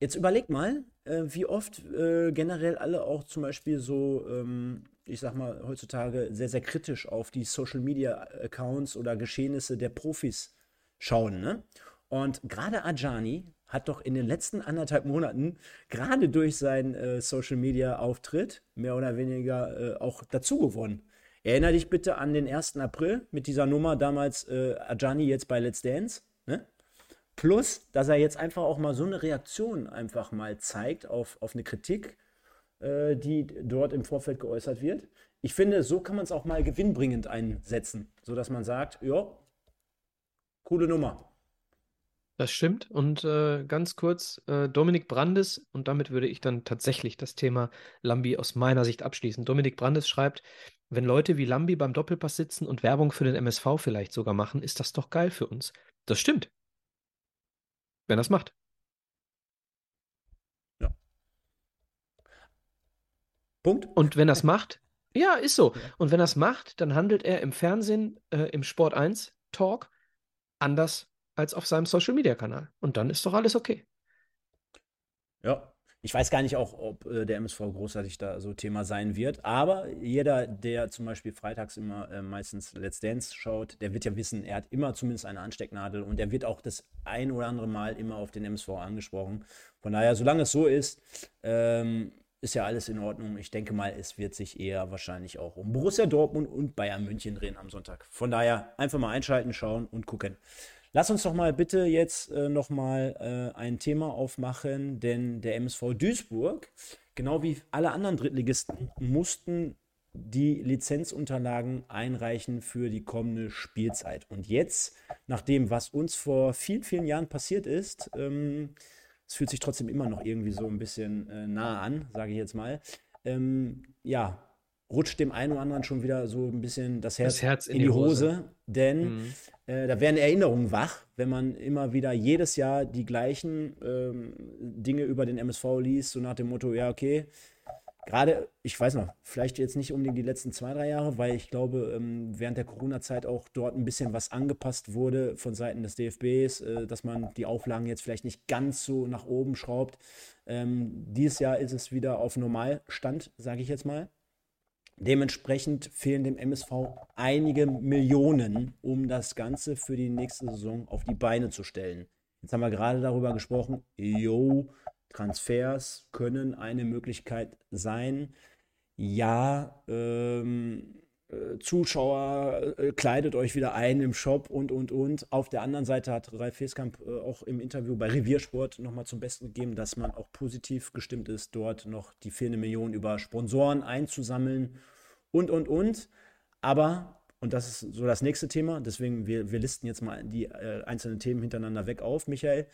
jetzt überleg mal, äh, wie oft äh, generell alle auch zum Beispiel so, ähm, ich sag mal, heutzutage sehr, sehr kritisch auf die Social Media Accounts oder Geschehnisse der Profis schauen, ne? Und gerade Ajani hat doch in den letzten anderthalb Monaten gerade durch seinen äh, Social Media Auftritt mehr oder weniger äh, auch dazu gewonnen. Erinner dich bitte an den 1. April mit dieser Nummer damals äh, Ajani jetzt bei Let's Dance. Ne? Plus, dass er jetzt einfach auch mal so eine Reaktion einfach mal zeigt auf, auf eine Kritik, äh, die dort im Vorfeld geäußert wird. Ich finde, so kann man es auch mal gewinnbringend einsetzen, sodass man sagt, ja, coole Nummer. Das stimmt. Und äh, ganz kurz, äh, Dominik Brandes, und damit würde ich dann tatsächlich das Thema Lambi aus meiner Sicht abschließen. Dominik Brandes schreibt, wenn Leute wie Lambi beim Doppelpass sitzen und Werbung für den MSV vielleicht sogar machen, ist das doch geil für uns. Das stimmt. Wenn das macht. Ja. Punkt. Und wenn das macht, ja, ist so. Und wenn das macht, dann handelt er im Fernsehen, äh, im Sport 1 Talk anders als auf seinem Social Media Kanal. Und dann ist doch alles okay. Ja, ich weiß gar nicht auch, ob äh, der MSV großartig da so Thema sein wird, aber jeder, der zum Beispiel freitags immer äh, meistens Let's Dance schaut, der wird ja wissen, er hat immer zumindest eine Anstecknadel und er wird auch das ein oder andere Mal immer auf den MSV angesprochen. Von daher, solange es so ist, ähm, ist ja alles in Ordnung. Ich denke mal, es wird sich eher wahrscheinlich auch um Borussia Dortmund und Bayern München drehen am Sonntag. Von daher einfach mal einschalten, schauen und gucken. Lass uns doch mal bitte jetzt äh, noch mal äh, ein Thema aufmachen, denn der MSV Duisburg, genau wie alle anderen Drittligisten, mussten die Lizenzunterlagen einreichen für die kommende Spielzeit. Und jetzt, nach dem, was uns vor vielen, vielen Jahren passiert ist, ähm, es fühlt sich trotzdem immer noch irgendwie so ein bisschen äh, nah an, sage ich jetzt mal, ähm, ja, rutscht dem einen oder anderen schon wieder so ein bisschen das Herz, das Herz in, in, die Hose, Hose denn mhm. Äh, da werden Erinnerungen wach, wenn man immer wieder jedes Jahr die gleichen ähm, Dinge über den MSV liest, so nach dem Motto, ja, okay, gerade, ich weiß noch, vielleicht jetzt nicht unbedingt die letzten zwei, drei Jahre, weil ich glaube, ähm, während der Corona-Zeit auch dort ein bisschen was angepasst wurde von Seiten des DFBs, äh, dass man die Auflagen jetzt vielleicht nicht ganz so nach oben schraubt. Ähm, dieses Jahr ist es wieder auf Normalstand, sage ich jetzt mal. Dementsprechend fehlen dem MSV einige Millionen, um das Ganze für die nächste Saison auf die Beine zu stellen. Jetzt haben wir gerade darüber gesprochen, yo, Transfers können eine Möglichkeit sein. Ja, ähm, äh, Zuschauer, äh, kleidet euch wieder ein im Shop und, und, und. Auf der anderen Seite hat Ralf Feskamp äh, auch im Interview bei Reviersport nochmal zum Besten gegeben, dass man auch positiv gestimmt ist, dort noch die fehlende Million über Sponsoren einzusammeln und, und, und. Aber, und das ist so das nächste Thema, deswegen wir, wir listen jetzt mal die äh, einzelnen Themen hintereinander weg auf, Michael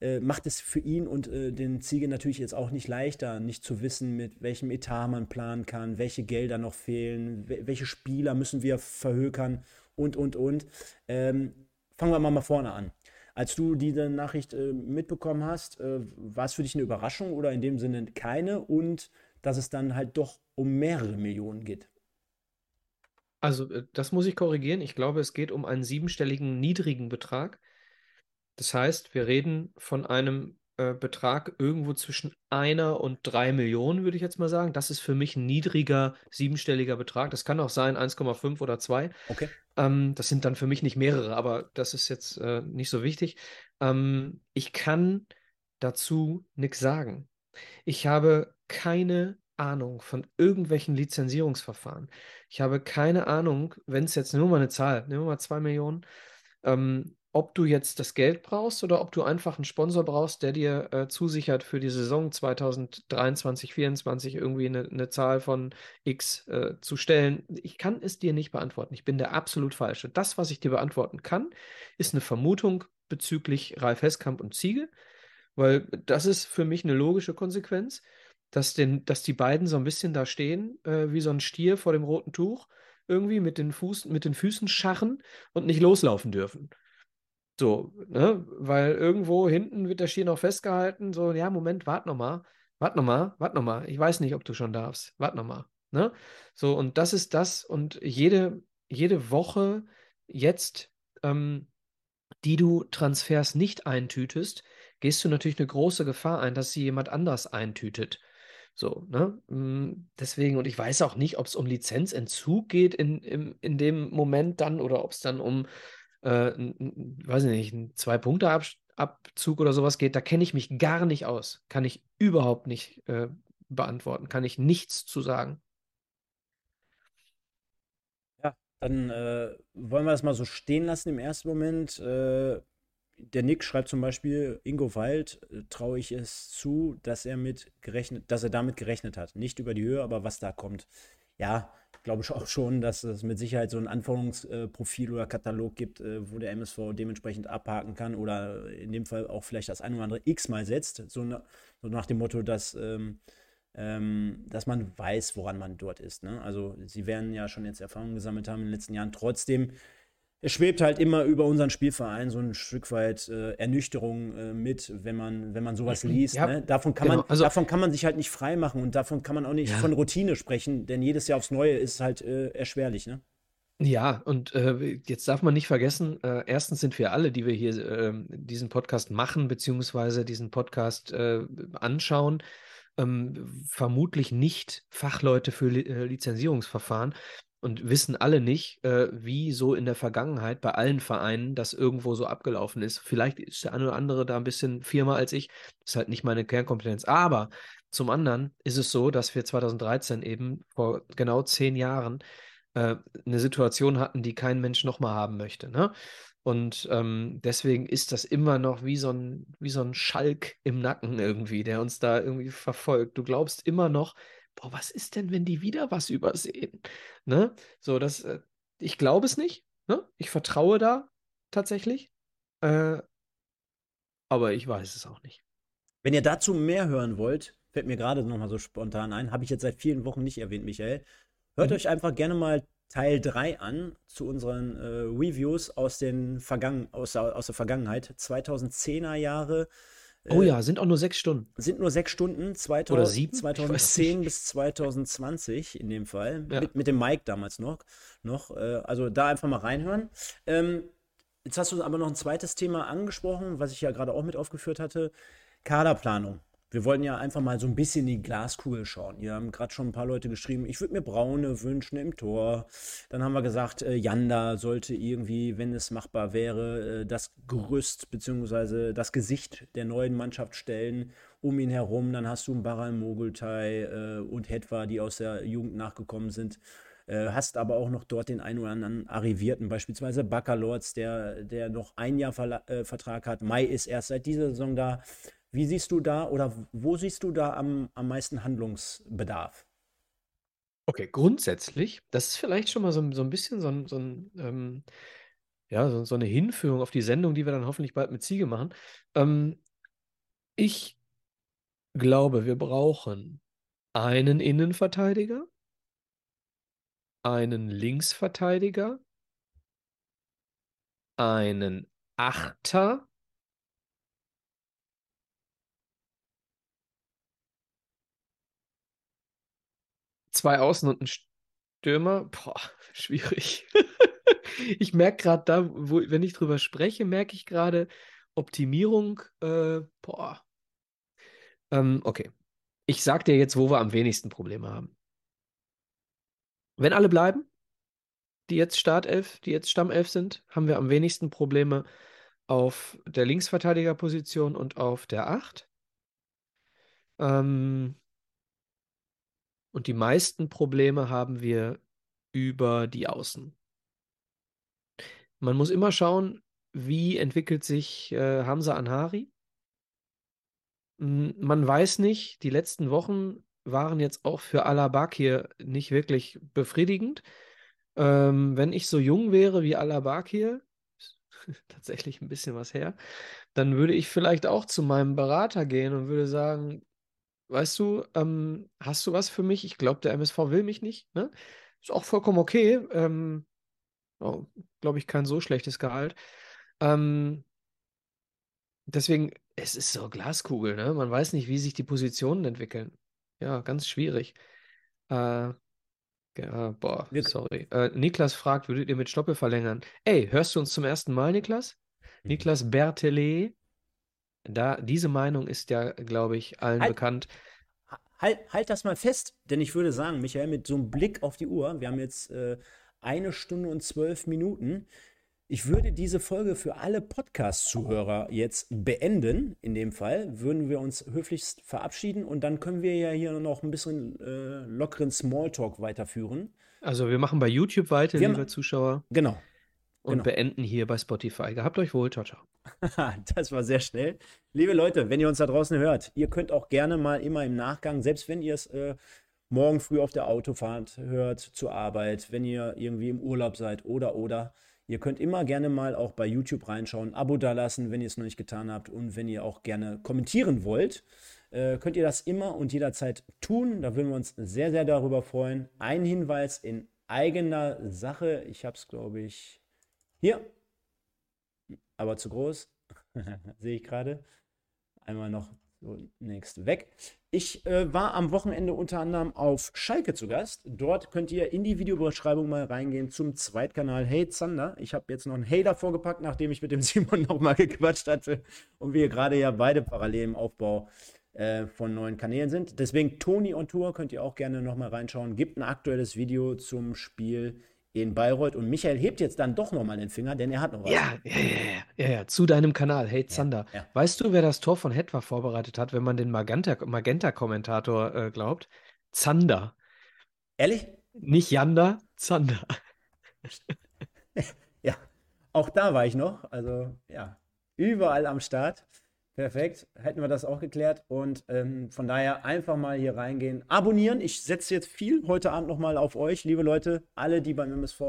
äh, macht es für ihn und äh, den Ziege natürlich jetzt auch nicht leichter, nicht zu wissen, mit welchem Etat man planen kann, welche Gelder noch fehlen, welche Spieler müssen wir verhökern und, und, und. Ähm, fangen wir mal, mal vorne an. Als du diese Nachricht äh, mitbekommen hast, äh, war es für dich eine Überraschung oder in dem Sinne keine und dass es dann halt doch um mehrere Millionen geht? Also, äh, das muss ich korrigieren. Ich glaube, es geht um einen siebenstelligen niedrigen Betrag. Das heißt, wir reden von einem äh, Betrag irgendwo zwischen einer und drei Millionen, würde ich jetzt mal sagen. Das ist für mich ein niedriger, siebenstelliger Betrag. Das kann auch sein 1,5 oder 2. Okay. Ähm, das sind dann für mich nicht mehrere, aber das ist jetzt äh, nicht so wichtig. Ähm, ich kann dazu nichts sagen. Ich habe keine Ahnung von irgendwelchen Lizenzierungsverfahren. Ich habe keine Ahnung, wenn es jetzt nur mal eine Zahl, nehmen wir mal 2 Millionen, ähm, ob du jetzt das Geld brauchst oder ob du einfach einen Sponsor brauchst, der dir äh, zusichert für die Saison 2023, 2024 irgendwie eine, eine Zahl von X äh, zu stellen. Ich kann es dir nicht beantworten. Ich bin der absolut Falsche. Das, was ich dir beantworten kann, ist eine Vermutung bezüglich Ralf Heskamp und Ziege, weil das ist für mich eine logische Konsequenz, dass, den, dass die beiden so ein bisschen da stehen, äh, wie so ein Stier vor dem roten Tuch, irgendwie mit den, Fuß, mit den Füßen scharren und nicht loslaufen dürfen. So, ne? Weil irgendwo hinten wird der Ski noch festgehalten. So, ja, Moment, wart noch mal. Wart noch mal, wart noch mal. Ich weiß nicht, ob du schon darfst. Wart noch mal. Ne? So, und das ist das. Und jede, jede Woche jetzt, ähm, die du Transfers nicht eintütest, gehst du natürlich eine große Gefahr ein, dass sie jemand anders eintütet. So, ne? Mm, deswegen, und ich weiß auch nicht, ob es um Lizenzentzug geht in, in, in dem Moment dann oder ob es dann um äh, weiß ich nicht, ein Zwei-Punkte-Abzug oder sowas geht, da kenne ich mich gar nicht aus. Kann ich überhaupt nicht äh, beantworten, kann ich nichts zu sagen. Ja, dann äh, wollen wir das mal so stehen lassen im ersten Moment. Äh, der Nick schreibt zum Beispiel, Ingo Wald äh, traue ich es zu, dass er mit gerechnet, dass er damit gerechnet hat. Nicht über die Höhe, aber was da kommt. Ja, glaube ich auch schon, dass es mit Sicherheit so ein Anforderungsprofil oder Katalog gibt, äh, wo der MSV dementsprechend abhaken kann oder in dem Fall auch vielleicht das ein oder andere X mal setzt. So, nach dem Motto, dass, ähm, ähm, dass man weiß, woran man dort ist. Ne? Also sie werden ja schon jetzt Erfahrungen gesammelt haben in den letzten Jahren. Trotzdem es schwebt halt immer über unseren Spielverein so ein Stück weit äh, Ernüchterung äh, mit, wenn man, wenn man sowas mhm. liest. Ja, ne? davon, kann genau. man, also, davon kann man sich halt nicht frei machen und davon kann man auch nicht ja. von Routine sprechen, denn jedes Jahr aufs Neue ist halt äh, erschwerlich. Ne? Ja, und äh, jetzt darf man nicht vergessen, äh, erstens sind wir alle, die wir hier äh, diesen Podcast machen, beziehungsweise diesen Podcast äh, anschauen, ähm, vermutlich nicht Fachleute für Li Lizenzierungsverfahren und wissen alle nicht, äh, wie so in der Vergangenheit bei allen Vereinen das irgendwo so abgelaufen ist. Vielleicht ist der eine oder andere da ein bisschen firmer als ich. Das ist halt nicht meine Kernkompetenz. Aber zum anderen ist es so, dass wir 2013 eben vor genau zehn Jahren äh, eine Situation hatten, die kein Mensch nochmal haben möchte. Ne? Und ähm, deswegen ist das immer noch wie so, ein, wie so ein Schalk im Nacken irgendwie, der uns da irgendwie verfolgt. Du glaubst immer noch, boah, was ist denn, wenn die wieder was übersehen? Ne? So, das, äh, ich glaube es nicht. Ne? Ich vertraue da tatsächlich. Äh, aber ich weiß es auch nicht. Wenn ihr dazu mehr hören wollt, fällt mir gerade nochmal so spontan ein, habe ich jetzt seit vielen Wochen nicht erwähnt, Michael. Hört mhm. euch einfach gerne mal Teil 3 an zu unseren äh, Reviews aus, den Vergangen aus, aus der Vergangenheit, 2010er Jahre. Oh ja, sind auch nur sechs Stunden. Sind nur sechs Stunden, 2000, Oder sieben? 2010 bis 2020 in dem Fall. Ja. Mit, mit, dem Mike damals noch. noch äh, also da einfach mal reinhören. Ähm, jetzt hast du aber noch ein zweites Thema angesprochen, was ich ja gerade auch mit aufgeführt hatte. Kaderplanung. Wir wollten ja einfach mal so ein bisschen in die Glaskugel schauen. Ihr haben gerade schon ein paar Leute geschrieben, ich würde mir Braune wünschen im Tor. Dann haben wir gesagt, äh, Janda sollte irgendwie, wenn es machbar wäre, äh, das Gerüst bzw. das Gesicht der neuen Mannschaft stellen. Um ihn herum, dann hast du einen Baral Mogultai äh, und Hetwa, die aus der Jugend nachgekommen sind. Äh, hast aber auch noch dort den einen oder anderen Arrivierten, beispielsweise Baccalords, der, der noch ein Jahr Verla äh, Vertrag hat. Mai ist erst seit dieser Saison da. Wie siehst du da oder wo siehst du da am, am meisten Handlungsbedarf? Okay, grundsätzlich, das ist vielleicht schon mal so, so ein bisschen so so ein ähm, ja, so, so, eine Hinführung auf die Sendung, die wir dann hoffentlich bald mit Ziege machen. Ähm, ich glaube, wir brauchen einen Innenverteidiger, einen Linksverteidiger, einen Achter zwei Außen und ein Stürmer, boah, schwierig. ich merke gerade da, wo, wenn ich drüber spreche, merke ich gerade Optimierung, äh, boah. Ähm, okay. Ich sag dir jetzt, wo wir am wenigsten Probleme haben. Wenn alle bleiben, die jetzt Startelf, die jetzt Stammelf sind, haben wir am wenigsten Probleme auf der Linksverteidigerposition und auf der 8. Ähm, und die meisten Probleme haben wir über die Außen. Man muss immer schauen, wie entwickelt sich äh, Hamza Anhari. Man weiß nicht, die letzten Wochen waren jetzt auch für Alabakir nicht wirklich befriedigend. Ähm, wenn ich so jung wäre wie Alabakir, tatsächlich ein bisschen was her, dann würde ich vielleicht auch zu meinem Berater gehen und würde sagen, weißt du, ähm, hast du was für mich? Ich glaube, der MSV will mich nicht. Ne? Ist auch vollkommen okay. Ähm, oh, glaube ich, kein so schlechtes Gehalt. Ähm, deswegen, es ist so Glaskugel, ne? Man weiß nicht, wie sich die Positionen entwickeln. Ja, ganz schwierig. Äh, ja, boah, sorry. Äh, Niklas fragt, würdet ihr mit Stoppe verlängern? Ey, hörst du uns zum ersten Mal, Niklas? Mhm. Niklas Bertelet da, diese Meinung ist ja, glaube ich, allen halt, bekannt. Halt, halt das mal fest, denn ich würde sagen, Michael, mit so einem Blick auf die Uhr, wir haben jetzt äh, eine Stunde und zwölf Minuten. Ich würde diese Folge für alle Podcast-Zuhörer jetzt beenden. In dem Fall würden wir uns höflichst verabschieden und dann können wir ja hier noch ein bisschen äh, lockeren Smalltalk weiterführen. Also wir machen bei YouTube weiter, wir liebe Zuschauer. Genau. Und genau. beenden hier bei Spotify. Gehabt euch wohl. Ciao, ciao. das war sehr schnell. Liebe Leute, wenn ihr uns da draußen hört, ihr könnt auch gerne mal immer im Nachgang, selbst wenn ihr es äh, morgen früh auf der Autofahrt hört, zur Arbeit, wenn ihr irgendwie im Urlaub seid oder oder, ihr könnt immer gerne mal auch bei YouTube reinschauen, Abo dalassen, wenn ihr es noch nicht getan habt und wenn ihr auch gerne kommentieren wollt. Äh, könnt ihr das immer und jederzeit tun. Da würden wir uns sehr, sehr darüber freuen. Ein Hinweis in eigener Sache. Ich habe es, glaube ich, hier aber zu groß. Sehe ich gerade. Einmal noch so next weg. Ich äh, war am Wochenende unter anderem auf Schalke zu Gast. Dort könnt ihr in die Videobeschreibung mal reingehen zum Zweitkanal Hey Zander. Ich habe jetzt noch ein Hey davor gepackt, nachdem ich mit dem Simon nochmal gequatscht hatte und wir gerade ja beide parallel im Aufbau äh, von neuen Kanälen sind. Deswegen Toni on Tour könnt ihr auch gerne nochmal reinschauen. Gibt ein aktuelles Video zum Spiel in Bayreuth. Und Michael hebt jetzt dann doch nochmal den Finger, denn er hat noch was. Ja, ja, ja, ja, ja, zu deinem Kanal, Hey Zander. Ja, ja. Weißt du, wer das Tor von Hetwa vorbereitet hat, wenn man den Magenta-Kommentator Magenta äh, glaubt? Zander. Ehrlich? Nicht Janda, Zander. ja, auch da war ich noch. Also, ja, überall am Start. Perfekt, hätten wir das auch geklärt. Und ähm, von daher einfach mal hier reingehen. Abonnieren. Ich setze jetzt viel heute Abend nochmal auf euch, liebe Leute. Alle, die beim MSV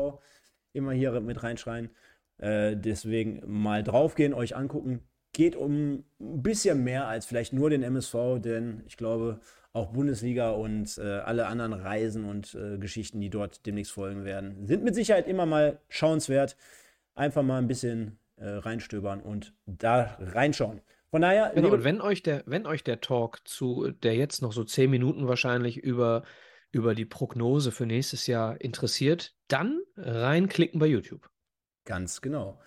immer hier mit reinschreien. Äh, deswegen mal draufgehen, euch angucken. geht um ein bisschen mehr als vielleicht nur den MSV, denn ich glaube, auch Bundesliga und äh, alle anderen Reisen und äh, Geschichten, die dort demnächst folgen werden, sind mit Sicherheit immer mal schauenswert. Einfach mal ein bisschen äh, reinstöbern und da reinschauen. Von daher. Genau, und wenn euch der, wenn euch der Talk zu, der jetzt noch so zehn Minuten wahrscheinlich über, über die Prognose für nächstes Jahr interessiert, dann reinklicken bei YouTube. Ganz genau.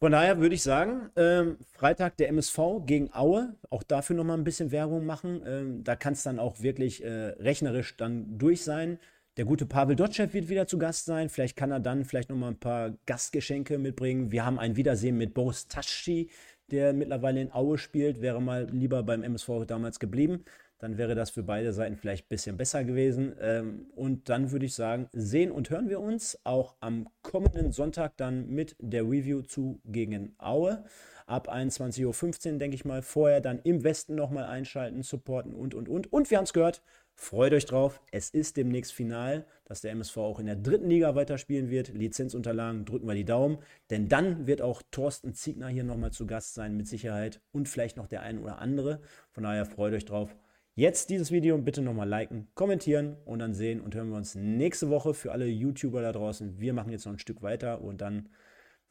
Von daher würde ich sagen, ähm, Freitag der MSV gegen Aue, auch dafür nochmal ein bisschen Werbung machen. Ähm, da kann es dann auch wirklich äh, rechnerisch dann durch sein. Der gute Pavel Dotschew wird wieder zu Gast sein. Vielleicht kann er dann vielleicht nochmal ein paar Gastgeschenke mitbringen. Wir haben ein Wiedersehen mit Boris Taschi, der mittlerweile in Aue spielt. Wäre mal lieber beim MSV damals geblieben dann wäre das für beide Seiten vielleicht ein bisschen besser gewesen. Ähm, und dann würde ich sagen, sehen und hören wir uns auch am kommenden Sonntag dann mit der Review zu gegen Aue. Ab 21.15 Uhr, denke ich mal. Vorher dann im Westen nochmal einschalten, supporten und, und, und. Und wir haben es gehört, freut euch drauf. Es ist demnächst final, dass der MSV auch in der dritten Liga weiterspielen wird. Lizenzunterlagen drücken wir die Daumen. Denn dann wird auch Thorsten Ziegner hier nochmal zu Gast sein, mit Sicherheit. Und vielleicht noch der ein oder andere. Von daher freut euch drauf. Jetzt dieses Video bitte nochmal liken, kommentieren und dann sehen und hören wir uns nächste Woche für alle YouTuber da draußen. Wir machen jetzt noch ein Stück weiter und dann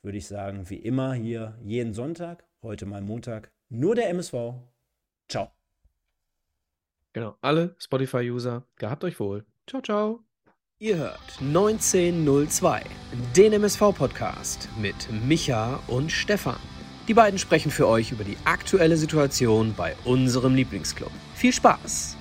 würde ich sagen, wie immer hier jeden Sonntag, heute mal Montag, nur der MSV. Ciao. Genau, alle Spotify-User, gehabt euch wohl. Ciao, ciao. Ihr hört 1902, den MSV-Podcast mit Micha und Stefan. Die beiden sprechen für euch über die aktuelle Situation bei unserem Lieblingsclub. Viel Spaß!